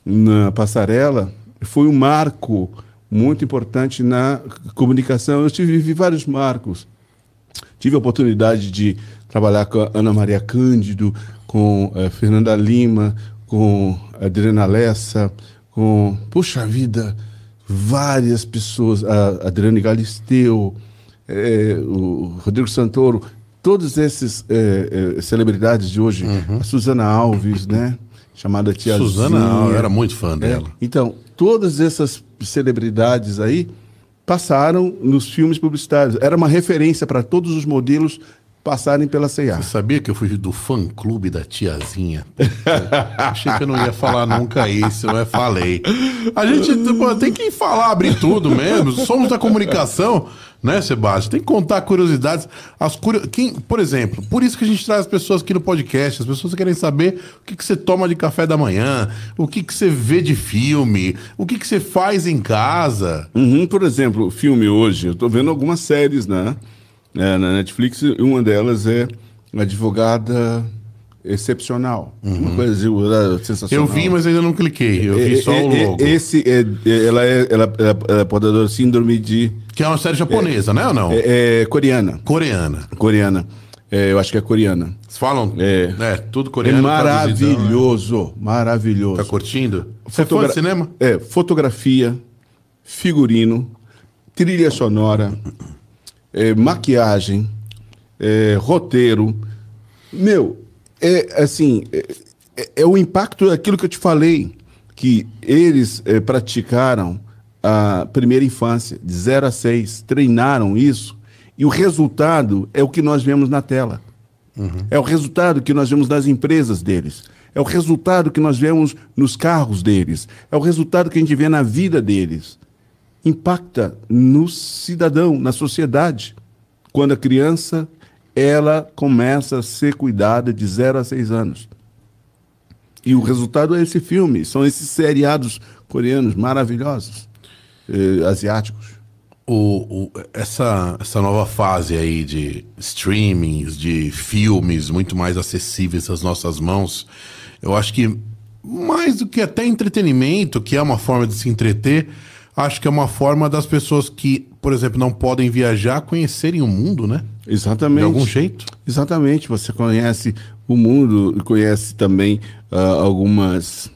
na passarela foi um marco muito importante na comunicação. Eu tive vários marcos. Tive a oportunidade de trabalhar com a Ana Maria Cândido, com eh, Fernanda Lima, com Adriana Lessa, com, puxa vida, várias pessoas, a Adriane Galisteu, eh, o Rodrigo Santoro, todos esses eh, eh, celebridades de hoje, a Suzana Alves, né? Chamada Tiazinha. Suzana, eu era muito fã É, dela. Então, todas essas celebridades aí passaram nos filmes publicitários. Era uma referência para todos os modelos passarem pela C&A. Você sabia que eu fui do fã-clube da tiazinha? <laughs> Achei que eu não ia falar nunca isso, mas falei. A gente pô, tem que falar, abrir tudo mesmo. Somos da comunicação, né, Sebastião? Tem que contar curiosidades. As curio... Quem, por exemplo, por isso que a gente traz as pessoas aqui no podcast. As pessoas querem saber o que, que você toma de café da manhã, o que, que você vê de filme, o que, que você faz em casa. Uhum, por exemplo, o filme hoje, eu estou vendo algumas séries né, é, na Netflix, uma delas é Advogada Excepcional. Uma coisa sensacional. Eu vi, mas ainda não cliquei. Eu vi É, só é, o é, logo. Esse, é, é, ela, é, ela, ela, é portadora de síndrome de... Que é uma série japonesa, né ou não? É, é coreana. Coreana. Coreana. É, eu acho que é coreana. Vocês falam? É. É, tudo É coreano. traduzidão, né? maravilhoso, maravilhoso. Tá curtindo? Você Fotogra- foi cinema? É, fotografia, figurino, trilha sonora, é, maquiagem, é, roteiro. Meu, é assim, é, é- é o impacto daquilo que eu te falei, que eles é, praticaram a primeira infância, de 0 a 6, treinaram isso, e o resultado é o que nós vemos na tela. É o resultado que nós vemos nas empresas deles. É o resultado que nós vemos nos carros deles. É o resultado que a gente vê na vida deles. Impacta no cidadão, na sociedade. Quando a criança ela começa a ser cuidada de 0 a 6 anos. E o resultado é esse filme. São esses seriados coreanos maravilhosos, eh, asiáticos. O, o- essa, essa nova fase aí de streamings, de filmes muito mais acessíveis às nossas mãos, eu acho que mais do que até entretenimento, que é uma forma de se entreter, acho que é uma forma das pessoas que, por exemplo, não podem viajar conhecerem o mundo, né? Exatamente. De algum jeito. Exatamente, você conhece o mundo conhece também ah, algumas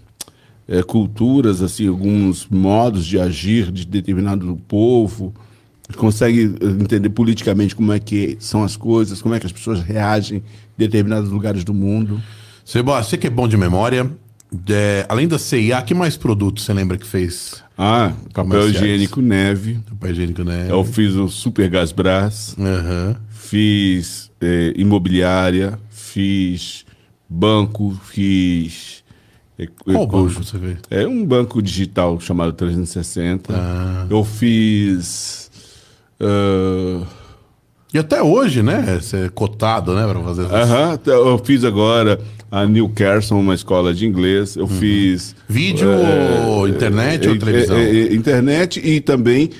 eh, culturas, assim, alguns modos de agir de determinado povo, consegue eh, entender politicamente como é que são as coisas, como é que as pessoas reagem em determinados lugares do mundo. Seba, você que é bom de memória, é, além da CIA, que mais produtos você lembra que fez? Ah, papel Comerciais. higiênico neve. Papel higiênico, né? Eu fiz o Super Gás Brás, Aham. fiz eh, imobiliária, fiz banco, fiz. eh, Qual banco você fez? É um banco digital chamado 360. Ah. Eu fiz. ah, E até hoje, né? Você é cotado, né? Pra fazer isso. Aham, t- eu fiz agora a New Carson, uma escola de inglês. Eu fiz. Vídeo, ou internet ou eh, televisão? eh, internet e também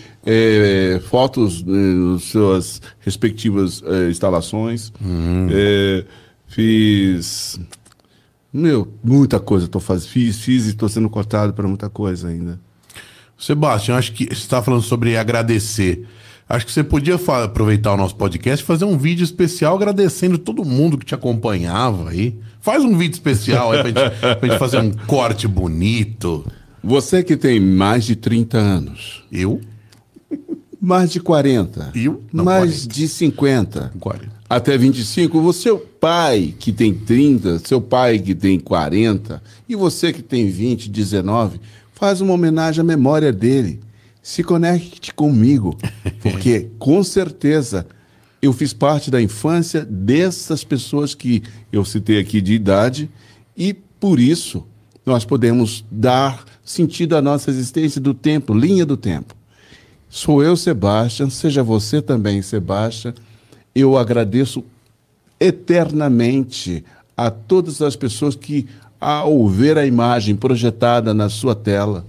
fotos nas suas respectivas instalações. Hum. Eh, fiz. Meu, muita coisa tô fazendo. Fiz, fiz e estou sendo cotado para muita coisa ainda. Sebastião, acho que você está falando sobre agradecer. Acho que você podia aproveitar o nosso podcast e fazer um vídeo especial agradecendo todo mundo que te acompanhava aí. Faz um vídeo especial aí pra gente, <laughs> pra gente fazer um corte bonito. Você que tem mais de 30 anos, Eu? mais de 40, Eu? Não, mais 40. de 50, 40. até 25, o seu pai que tem 30, seu pai que tem 40 e você que tem 20, 19, faz uma homenagem à memória dele. Se conecte comigo, <laughs> porque com certeza eu fiz parte da infância dessas pessoas que eu citei aqui de idade e por isso nós podemos dar sentido à nossa existência do tempo, linha do tempo. Sou eu, Sebastian, seja você também, Sebastian. Eu agradeço eternamente a todas as pessoas que, ao ver a imagem projetada na sua tela,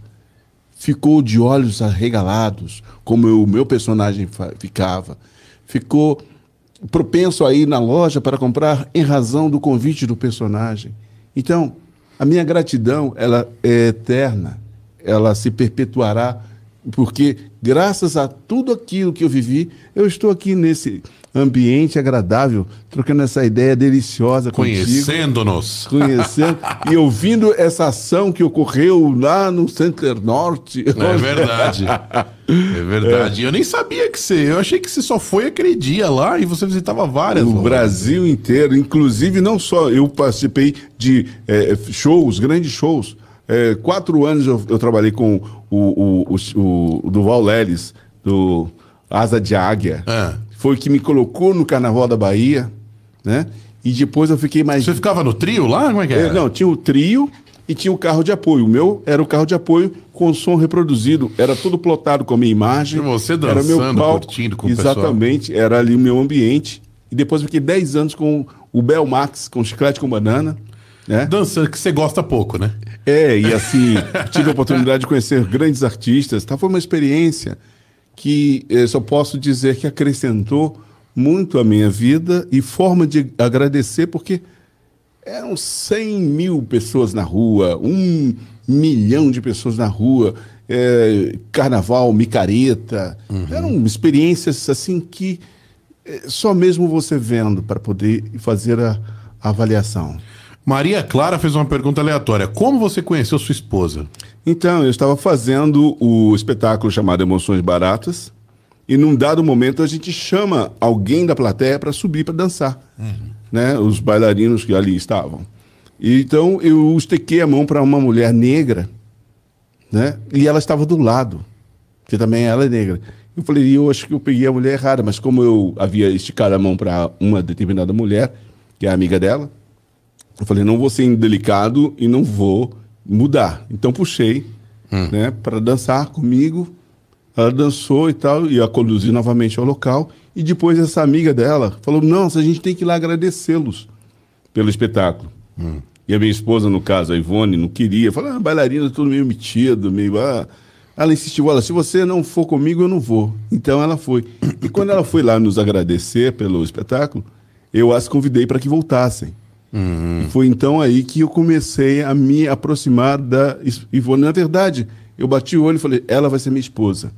ficou de olhos arregalados, como o meu personagem ficava. Ficou propenso a ir na loja para comprar em razão do convite do personagem. Então, a minha gratidão, ela é eterna. Ela se perpetuará porque graças a tudo aquilo que eu vivi, eu estou aqui nesse ambiente agradável, trocando essa ideia deliciosa Conhecendo-nos. conhecendo e ouvindo essa ação que ocorreu lá no Center Norte. É verdade. É verdade. Eu nem sabia que você. Eu achei que você só foi aquele dia lá e você visitava várias. O. Brasil inteiro, inclusive não só eu participei de eh, shows, grandes shows. Eh, quatro anos eu, eu trabalhei com o, o, o, o Duval Leles, do Asa de Águia. É. Foi o que me colocou no Carnaval da Bahia, né? E depois eu fiquei mais Você ficava no trio lá? Como é que É, era? não, tinha o trio e tinha o carro de apoio. O meu era o carro de apoio com som reproduzido. Era tudo plotado com a minha imagem. E você era meu dançando, palco. curtindo com o pessoal. Exatamente, era ali o meu ambiente. E depois eu fiquei 10 anos com o Bel Max, com chiclete com banana. Né? Dançando, que você gosta pouco, né? É, e assim, tive a oportunidade de conhecer grandes artistas. Tá? Foi uma experiência que eh, só posso dizer que acrescentou muito a minha vida e forma de agradecer, porque eram 100 mil pessoas na rua, um milhão de pessoas na rua, eh, carnaval, micareta. Eram experiências assim que eh, só mesmo você vendo para poder fazer a, a avaliação. Maria Clara fez uma pergunta aleatória. Como você conheceu sua esposa? Então, eu estava fazendo o espetáculo chamado Emoções Baratas, e num dado momento a gente chama alguém da plateia para subir para dançar, né? Os bailarinos que ali estavam. E, então eu estequei a mão para uma mulher negra, né? E ela estava do lado, que também ela é negra. Eu falei, eu acho que eu peguei a mulher errada, mas como eu havia esticado a mão para uma determinada mulher, que é amiga dela, eu falei, não vou ser indelicado e não vou mudar. Então puxei, né, para dançar comigo. Ela dançou e tal, e a conduzi novamente ao local. E depois essa amiga dela falou: Nossa, a gente tem que ir lá agradecê-los pelo espetáculo. E a minha esposa, no caso, a Ivone, não queria. Falou: ah, bailarina, tudo meio metido, meio. Ah. Ela insistiu: Olha, se você não for comigo, eu não vou. Então ela foi. E quando ela foi lá nos agradecer pelo espetáculo, eu as convidei para que voltassem. E foi então aí que eu comecei a me aproximar da Ivone. Na verdade, eu bati o olho e falei: ela vai ser minha esposa.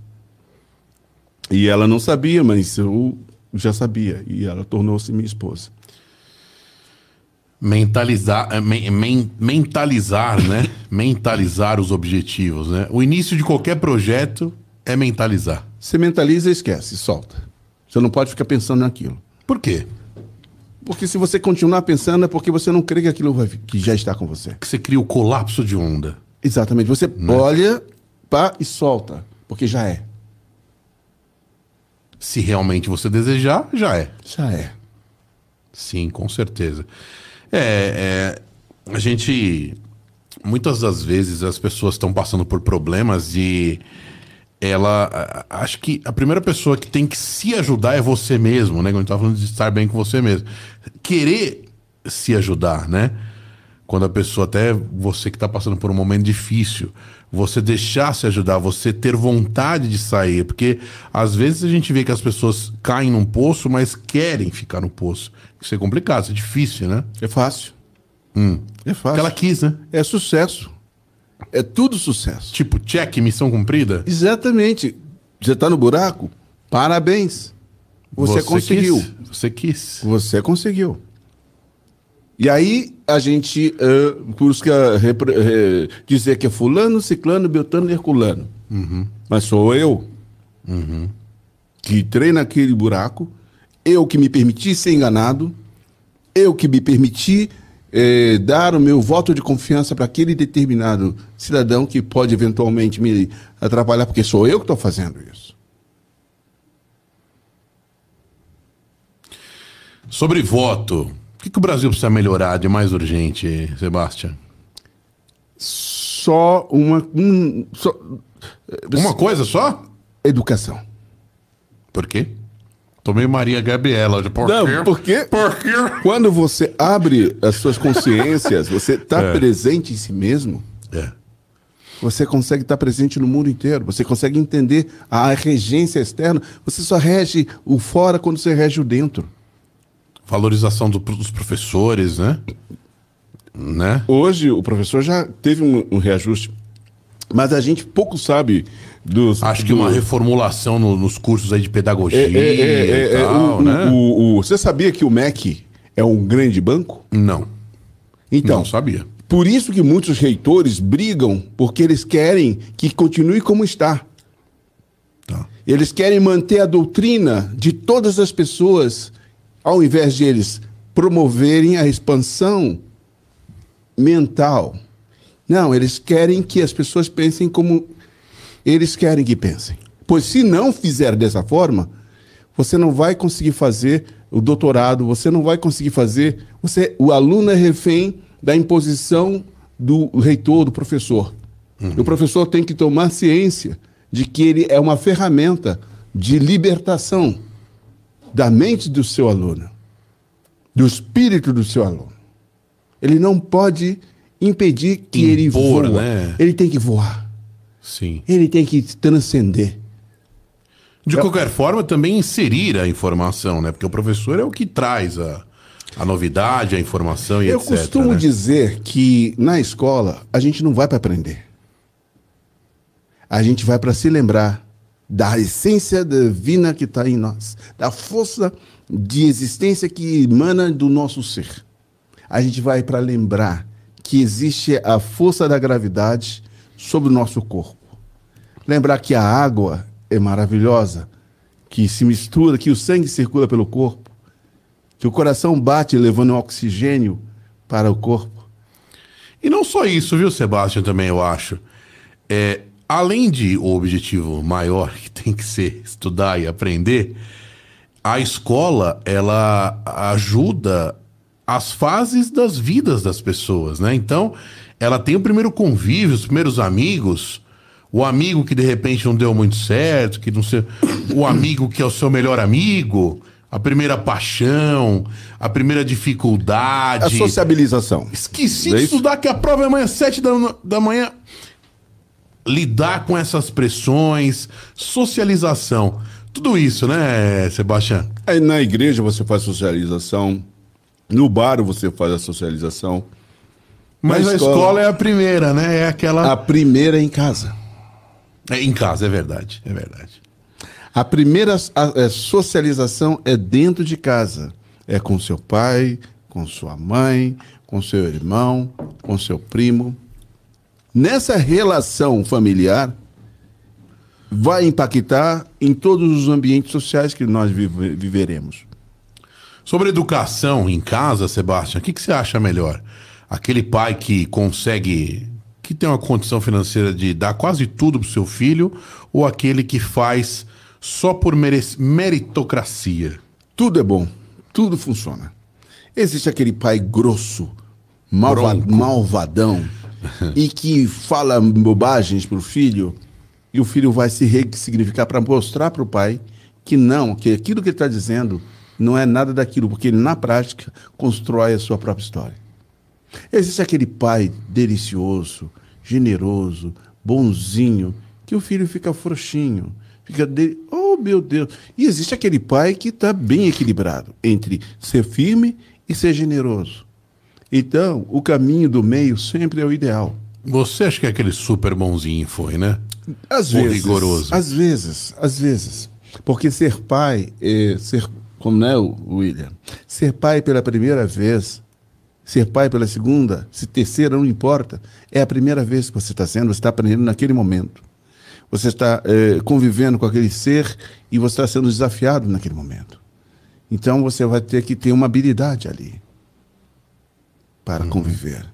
E ela não sabia, mas eu já sabia. E ela tornou-se minha esposa. Mentalizar, eh, men- men- mentalizar, né? <laughs> mentalizar os objetivos, né? O início de qualquer projeto é mentalizar. Você mentaliza e esquece, solta. Você não pode ficar pensando naquilo. Por quê? Porque se você continuar pensando é porque você não crê que aquilo vai, que já está com você. Que você cria o colapso de onda. Exatamente. Você olha pá e solta, porque já é. Se realmente você desejar, já é. Já é. Sim, com certeza. É, é, a gente. Muitas das vezes as pessoas estão passando por problemas e ela. Acho que a primeira pessoa que tem que se ajudar é você mesmo, né? Quando a gente tá falando de estar bem com você mesmo. Querer se ajudar, né? Quando a pessoa, até você que está passando por um momento difícil, você deixar se ajudar, você ter vontade de sair, porque às vezes a gente vê que as pessoas caem num poço, mas querem ficar no poço. Isso é complicado, isso é difícil, né? É fácil. Hum. É fácil. Porque ela quis, né? É sucesso. É tudo sucesso. Tipo, check, missão cumprida? Exatamente. Você está no buraco? Parabéns. Você, conseguiu. Quis. Você quis. Você conseguiu. E aí a gente uh, busca uh, dizer que é fulano, ciclano, beltano e herculano. Uhum. Mas sou eu uhum. que entrei naquele buraco, eu que me permiti ser enganado, eu que me permiti eh, dar o meu voto de confiança para aquele determinado cidadão que pode eventualmente me atrapalhar, porque sou eu que estou fazendo isso. Sobre voto, o que, que o Brasil precisa melhorar de mais urgente, Sebastião? Só uma. Um, só, uma coisa só? Educação. Por quê? Tomei Maria Gabriela. Por Não, quê? por quê? Por quê? Quando você abre as suas consciências, você está <laughs> É. presente em si mesmo, É. você consegue estar presente no mundo inteiro, você consegue entender a regência externa. Você só rege o fora quando você rege o dentro. Valorização do- dos professores, né? Né? Hoje o professor já teve um, um reajuste, mas a gente pouco sabe dos. Acho que do- uma reformulação no- nos cursos aí de pedagogia É, é, é, é, e é, tal, o- né? o- o- você sabia que o MEC é um grande banco? Não, Então, não sabia. por isso que muitos reitores brigam, porque eles querem que continue como está. Tá. Eles querem manter a doutrina de todas as pessoas, ao invés de eles promoverem a expansão mental. Não, eles querem que as pessoas pensem como eles querem que pensem. Pois se não fizer dessa forma, você não vai conseguir fazer o doutorado, você não vai conseguir fazer. Você, o aluno é refém da imposição do reitor, do professor. O professor tem que tomar ciência de que ele é uma ferramenta de libertação da mente do seu aluno, do espírito do seu aluno. Ele não pode impedir que ele Impor, voa. né? Ele tem que voar. Sim. Ele tem que transcender. De qualquer forma, também inserir a informação, né? Porque o professor é o que traz a, a novidade, a informação e Eu etc. costumo né? dizer que na escola a gente não vai para aprender. A gente vai para se lembrar da essência divina que está em nós, da força de existência que emana do nosso ser. A gente vai para lembrar que existe a força da gravidade sobre o nosso corpo. Lembrar que a água é maravilhosa, que se mistura, que o sangue circula pelo corpo, que o coração bate levando oxigênio para o corpo. E não só isso, viu, Sebastião, também eu acho. É, além de o objetivo maior, que tem que ser estudar e aprender, a escola, ela ajuda as fases das vidas das pessoas, né? Então, ela tem o primeiro convívio, os primeiros amigos, o amigo que de repente não deu muito certo, que não sei, o amigo que é o seu melhor amigo, a primeira paixão, a primeira dificuldade. A sociabilização. Esqueci é de estudar que a prova é amanhã, sete da, da manhã. Lidar com essas pressões, socialização. Tudo isso, né, Sebastião? Aí na igreja você faz socialização, no bar você faz a socialização. Mas Na a escola- escola é a primeira, né? É aquela. A primeira é em casa. É em casa, é verdade. É verdade. A primeira a- a socialização é dentro de casa. É com seu pai, com sua mãe, com seu irmão, com seu primo. Nessa relação familiar, vai impactar em todos os ambientes sociais que nós vive- viveremos. Sobre educação em casa, Sebastião, o que, que você acha melhor? Aquele pai que consegue que tem uma condição financeira de dar quase tudo pro seu filho ou aquele que faz só por meritocracia? Tudo é bom, tudo funciona. Existe aquele pai grosso, malva- Bronco. malvadão, <laughs> e que fala bobagens pro filho, e o filho vai se ressignificar para mostrar pro pai que não, que aquilo que ele está dizendo não é nada daquilo, porque ele, na prática, constrói a sua própria história. Existe aquele pai delicioso, generoso, bonzinho, que o filho fica frouxinho, fica de... oh meu Deus. E existe aquele pai que está bem equilibrado entre ser firme e ser generoso. Então, o caminho do meio sempre é o ideal. Você acha que aquele super bonzinho foi, né? Às Ou vezes. rigoroso. Às vezes, às vezes. Porque ser pai, é, ser, como né, o William? Ser pai pela primeira vez, ser pai pela segunda, se terceira, não importa. É a primeira vez que você está sendo, você está aprendendo naquele momento. Você está é, convivendo com aquele ser e você está sendo desafiado naquele momento. Então você vai ter que ter uma habilidade ali para conviver.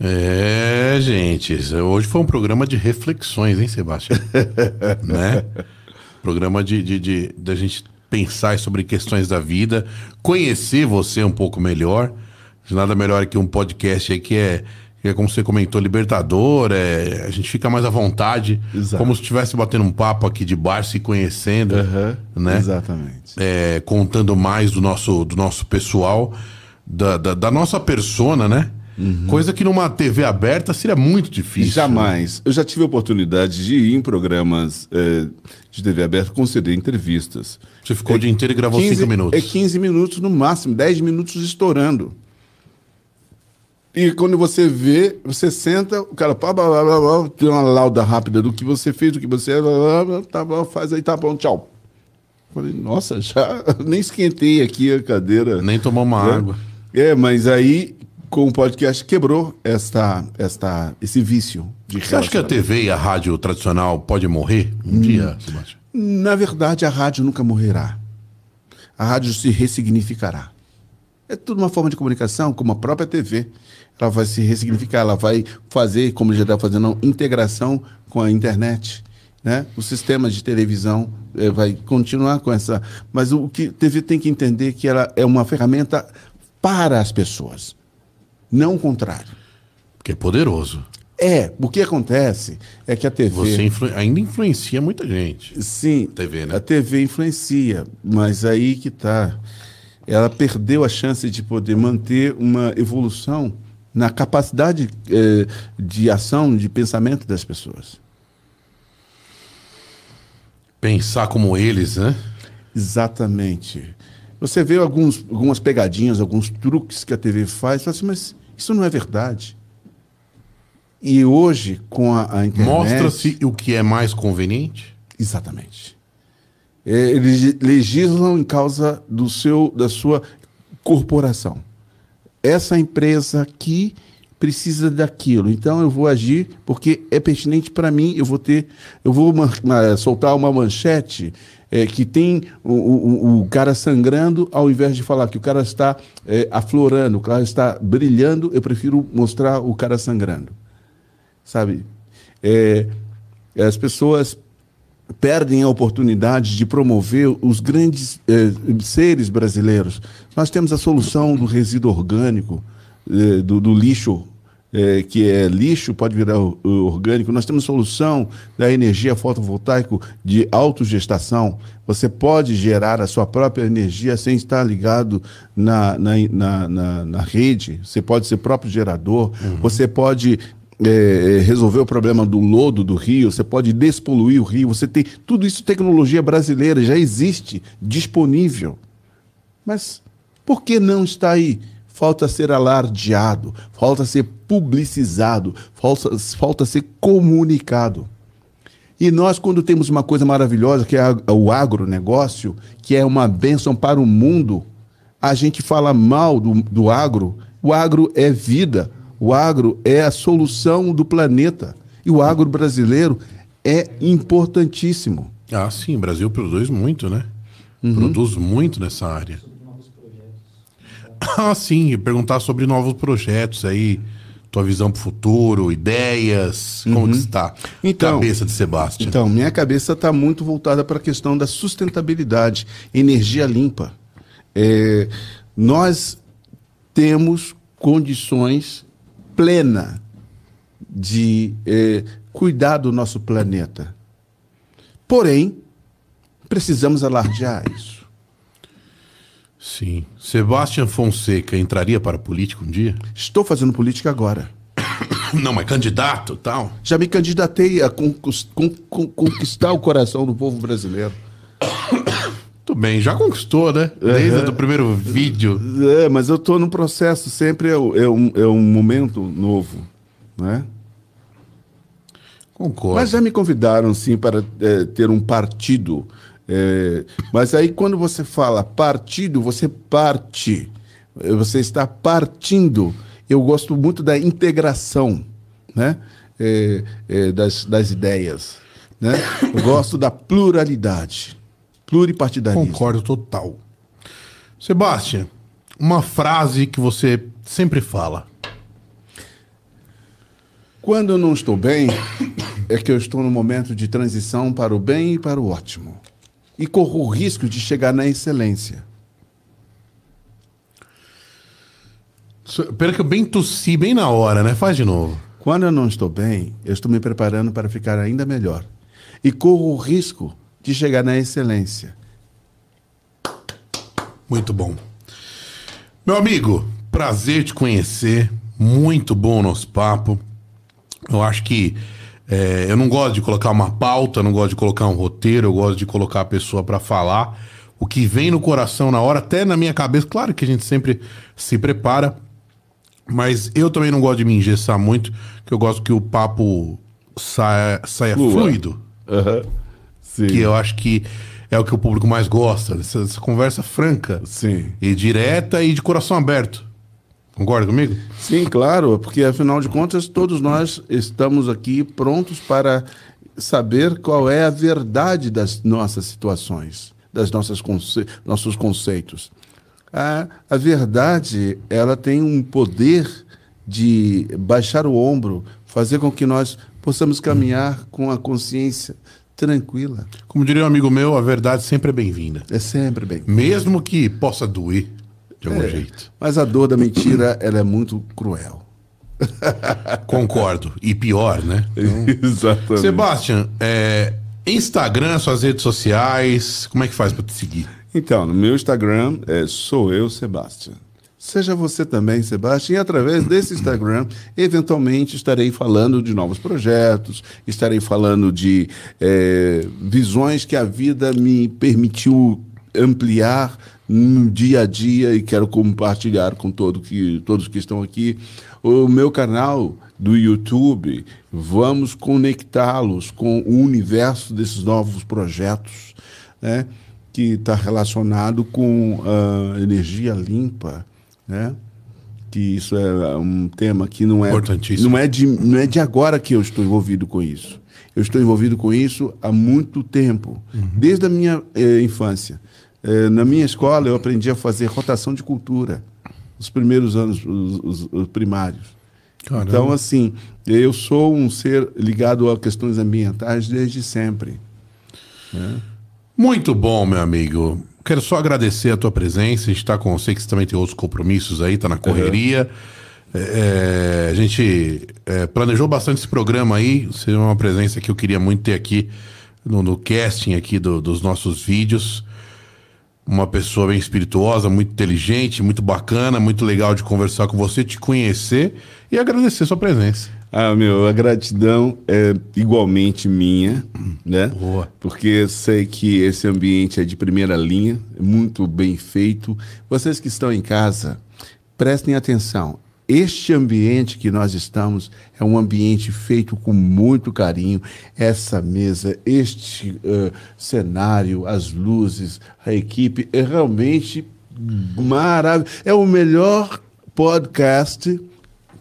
É, gente, hoje foi um programa de reflexões, hein, Sebastião? <laughs> né? Programa de, de, de, da gente pensar sobre questões da vida, conhecer você um pouco melhor. Nada melhor que um podcast aí que é, que é como você comentou, libertador, é, a gente fica mais à vontade, Exato. como se estivesse batendo um papo aqui de bar, se conhecendo, né? Exatamente. é, contando mais do nosso, do nosso pessoal, da, da, da nossa persona, né? Coisa que numa TV aberta seria muito difícil. Jamais. Eu já tive a oportunidade de ir em programas eh, de TV aberta conceder entrevistas. Você ficou o dia inteiro e gravou 15 cinco minutos. É 15 minutos no máximo, 10 minutos estourando. E quando você vê, você senta, o cara pá, blá, blá, blá, blá, tem uma lauda rápida do que você fez, do que você. Blá, blá, blá, tá bom, faz aí, tá bom, tchau. Falei, nossa, já <laughs> nem esquentei aqui a cadeira. Nem tomou uma É. água. É, mas aí, com o podcast, quebrou esta, esta, esse vício de Você acha que a. TV e a rádio tradicional pode morrer um dia, Sebastião? Na verdade, a rádio nunca morrerá. A rádio se ressignificará. É tudo uma forma de comunicação, como a própria TV. Ela vai se ressignificar, ela vai fazer, como já está fazendo, integração com a internet. Né? O sistema de televisão eh, vai continuar com essa. Mas o que a TV tem que entender é que ela é uma ferramenta para as pessoas, não o contrário. Porque é poderoso. É, o que acontece é que a TV. Você influ- ainda influencia muita gente. Sim, TV, né? a TV influencia, mas aí que tá. Ela perdeu a chance de poder manter uma evolução na capacidade eh, de ação, de pensamento das pessoas. Pensar como eles, né? Exatamente. Você vê alguns, algumas pegadinhas, alguns truques que a TV faz, fala assim, mas isso não é verdade. E hoje, com a, a internet... Mostra-se o que é mais conveniente. Exatamente. É, eles legislam em causa do seu, da sua corporação. Essa empresa aqui precisa daquilo, então eu vou agir porque é pertinente para mim. Eu vou ter, eu vou soltar uma manchete é, que tem o, o- o cara sangrando, ao invés de falar que o cara está é, aflorando, o cara está brilhando, eu prefiro mostrar o cara sangrando sabe? É, as pessoas perdem a oportunidade de promover os grandes eh, seres brasileiros. Nós temos a solução do resíduo orgânico, eh, do, do lixo, eh, que é lixo, pode virar orgânico. Nós temos solução da energia fotovoltaica de autogestação. Você pode gerar a sua própria energia sem estar ligado na, na, na, na- na rede. Você pode ser próprio gerador. Você pode é, resolver o problema do lodo do rio, você pode despoluir o rio, você tem tudo isso tecnologia brasileira, já existe, disponível. Mas por que não está aí? Falta ser alardeado, falta ser publicizado, falta, falta ser comunicado. E nós, quando temos uma coisa maravilhosa, que é o agronegócio, que é uma bênção para o mundo, a gente fala mal do, do agro. O agro é vida, o agro é a solução do planeta. E o agro brasileiro é importantíssimo. Ah, sim, o Brasil produz muito, né? Produz muito nessa área. Ah, sim, perguntar sobre novos projetos aí. tua visão pro futuro, ideias, como que está Então- cabeça de Sebastião? Então, minha cabeça está muito voltada para a questão da sustentabilidade, energia limpa. É, nós temos condições plenas de é, cuidar do nosso planeta. Porém, precisamos alardear isso. Sim. Sebastião Fonseca entraria para a política um dia? Estou fazendo política agora. <coughs> Não, mas candidato tal? Já me candidatei a conquistar o coração do povo brasileiro. <coughs> Tudo bem, já conquistou, né? Desde Uhum. o primeiro vídeo. É, mas eu estou num processo, sempre é, é um, é um momento novo, né? Concordo. Mas já me convidaram, sim, para é, ter um partido. É, mas aí, quando você fala partido, você parte. Você está partindo. Eu gosto muito da integração né? É, é, das, das ideias. Né? Eu gosto da pluralidade. Pluripartidarismo. Concordo total. Sebastião, uma frase que você sempre fala. Quando eu não estou bem, é que eu estou no momento de transição para o bem e para o ótimo. E corro o risco de chegar na excelência. Pera que eu bem tossi bem na hora, né? Faz de novo. Quando eu não estou bem, eu estou me preparando para ficar ainda melhor. E corro o risco de chegar na excelência. Muito bom. Meu amigo, prazer te conhecer. Muito bom o nosso papo. Eu acho que é, eu não gosto de colocar uma pauta, não gosto de colocar um roteiro, eu gosto de colocar a pessoa para falar o que vem no coração na hora, até na minha cabeça. Claro que a gente sempre se prepara, mas eu também não gosto de me engessar muito, que eu gosto que o papo saia, saia fluido Sim. que eu acho que é o que o público mais gosta, essa, essa conversa franca Sim. e direta e de coração aberto. Concorda comigo? Sim, claro, porque afinal de contas todos nós estamos aqui prontos para saber qual é a verdade das nossas situações, das nossas conce nossos conceitos. A, a verdade, ela tem um poder de baixar o ombro, fazer com que nós possamos caminhar com a consciência tranquila. Como diria um amigo meu, a verdade sempre é bem-vinda. É sempre bem. Mesmo que possa doer de algum É, jeito. Mas a dor da mentira, ela é muito cruel. <laughs> Concordo. E pior, né? Exatamente. Sebastian, é, Instagram, suas redes sociais, como é que faz pra te seguir? Então, no meu Instagram é sou eu, Sebastian. Seja você também, Sebastian, e através desse Instagram, eventualmente estarei falando de novos projetos, estarei falando de eh, visões que a vida me permitiu ampliar no dia a dia e quero compartilhar com todo que, todos que estão aqui. O meu canal do YouTube, vamos conectá-los com o universo desses novos projetos, né? que está relacionado com a energia limpa, né? Que isso é um tema que não é Importantíssimo. não é de não é de agora que eu estou envolvido com isso. Eu estou envolvido com isso há muito tempo, desde a minha eh, infância. Eh, na minha escola eu aprendi a fazer rotação de cultura, os primeiros anos os, os- os primários. Caramba. Então assim, eu sou um ser ligado a questões ambientais desde sempre. Muito bom, meu amigo. Quero só agradecer a tua presença. A gente tá com. Sei que você também tem outros compromissos aí, tá na correria. É, a gente é, planejou bastante esse programa aí. Você é uma presença que eu queria muito ter aqui no, no casting aqui do- dos nossos vídeos. Uma pessoa bem espirituosa, muito inteligente, muito bacana, muito legal de conversar com você, te conhecer e agradecer sua presença. Ah, meu, a gratidão é igualmente minha, né? Boa. Porque sei que esse ambiente é de primeira linha, é muito bem feito. Vocês que estão em casa, prestem atenção. Este ambiente que nós estamos é um ambiente feito com muito carinho. Essa mesa, este eh, cenário, as luzes, a equipe é realmente maravilhoso. É o melhor podcast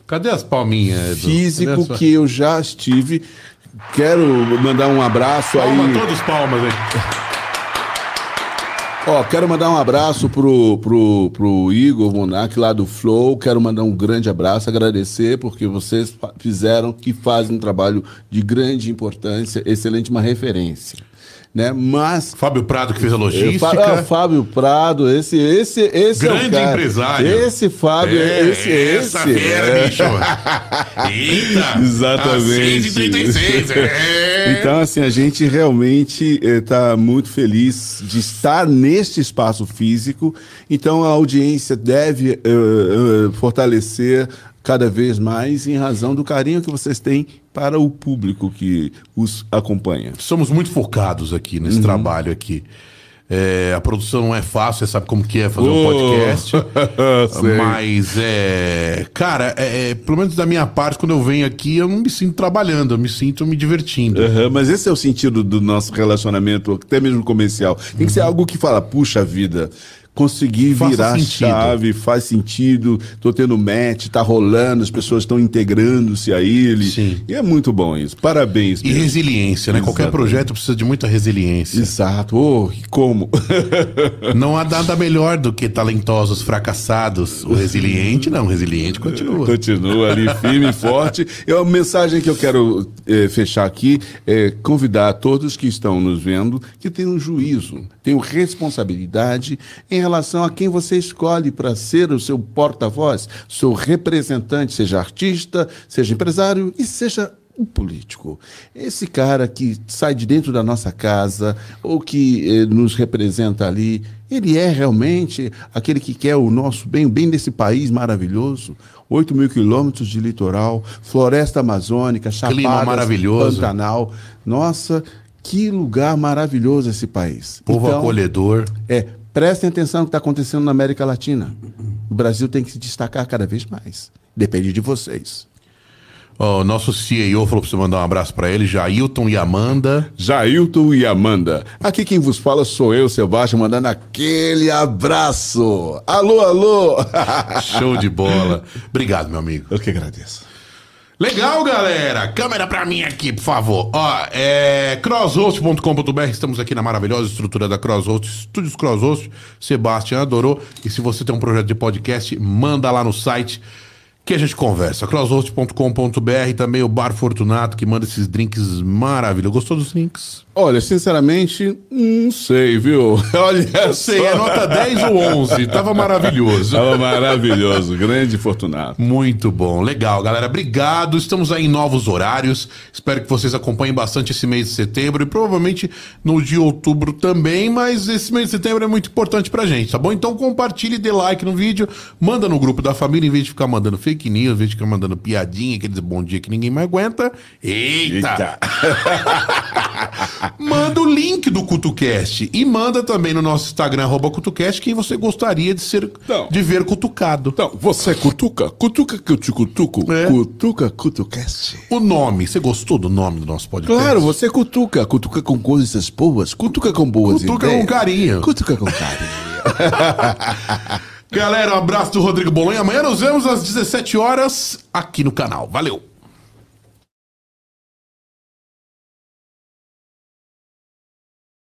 Cadê as palminhas? Edu? Físico as que eu já estive. Quero mandar um abraço Palma, aí. todos palmas aí. Ó, quero mandar um abraço pro, pro, pro Igor Monark lá do Flow. Quero mandar um grande abraço, agradecer, porque vocês fizeram e fazem um trabalho de grande importância, excelente, uma referência né? Mas Fábio Prado que fez a logística. Ah, Fábio Prado, esse esse esse grande é empresário. Esse Fábio, é, esse essa esse. fera, é. bicho. Eita. <laughs> Exatamente. é. Então assim, a gente realmente está muito feliz de estar neste espaço físico. Então a audiência deve uh, uh, fortalecer cada vez mais em razão do carinho que vocês têm para o público que os acompanha. Somos muito focados aqui nesse uhum. trabalho aqui. É, a produção não é fácil, você sabe como que é fazer oh, um podcast. <laughs> mas é. Cara, é, é, pelo menos da minha parte, quando eu venho aqui, eu não me sinto trabalhando, eu me sinto me divertindo. Uhum, mas esse é o sentido do nosso relacionamento, até mesmo comercial. Tem que uhum. ser algo que fala, puxa vida conseguir virar sentido. chave, faz sentido, tô tendo match, tá rolando, as pessoas estão integrando-se a ele. Sim. E é muito bom isso. Parabéns. E mesmo. resiliência, né? Exatamente. Qualquer projeto precisa de muita resiliência. Exato. Oh, e como? <laughs> não há nada melhor do que talentosos fracassados. O resiliente, não. O resiliente continua. Continua ali firme e forte. E a mensagem que eu quero eh, fechar aqui é convidar todos que estão nos vendo que tenham juízo, tenham responsabilidade em relação a quem você escolhe para ser o seu porta-voz, seu representante, seja artista, seja empresário e seja um político. Esse cara que sai de dentro da nossa casa ou que eh, nos representa ali, ele é realmente aquele que quer o nosso bem, o bem desse país maravilhoso. 8 mil quilômetros de litoral, floresta amazônica, maravilhoso. Pantanal. Nossa, que lugar maravilhoso esse país. Povo então, acolhedor. É, Prestem atenção no que está acontecendo na América Latina. O Brasil tem que se destacar cada vez mais. Depende de vocês. O oh, nosso CEO falou para você mandar um abraço para ele, Jailton e Amanda. Jailton e Amanda. Aqui quem vos fala sou eu, Sebastião, mandando aquele abraço. Alô, alô. <laughs> Show de bola. Obrigado, meu amigo. Eu que agradeço. Legal, galera. Câmera pra mim aqui, por favor. Ó, é crosshost.com.br. Estamos aqui na maravilhosa estrutura da Crosshost, Estúdios Crosshost. Sebastião adorou. E se você tem um projeto de podcast, manda lá no site que a gente conversa. crosshost.com.br, também o Bar Fortunato, que manda esses drinks maravilhosos. Gostou dos drinks? Olha, sinceramente, não sei, viu? <laughs> Olha, sei, é nota 10 ou 11. Tava maravilhoso. Tava maravilhoso, grande Fortunato. Muito bom, legal, galera. Obrigado. Estamos aí em novos horários. Espero que vocês acompanhem bastante esse mês de setembro e provavelmente no de outubro também, mas esse mês de setembro é muito importante pra gente, tá bom? Então compartilhe, dê like no vídeo, manda no grupo da família em vez de ficar mandando fake fake news, em vez de ficar mandando piadinha, aqueles bom dia que ninguém mais aguenta. Eita! Eita. <laughs> <laughs> manda o link do CutuCast e manda também no nosso Instagram, arroba CutuCast, quem você gostaria de ser então, de ver cutucado. Então, você cutuca? Cutuca que eu te cutuco? É. Cutuca CutuCast. O nome, você gostou do nome do nosso podcast? Claro, você cutuca. Cutuca com coisas boas, cutuca com boas cutuca ideias. Cutuca com carinho. Cutuca com carinho. <laughs> Galera, um abraço do Rodrigo Bolonha. Amanhã nos vemos às 17 horas aqui no canal. Valeu!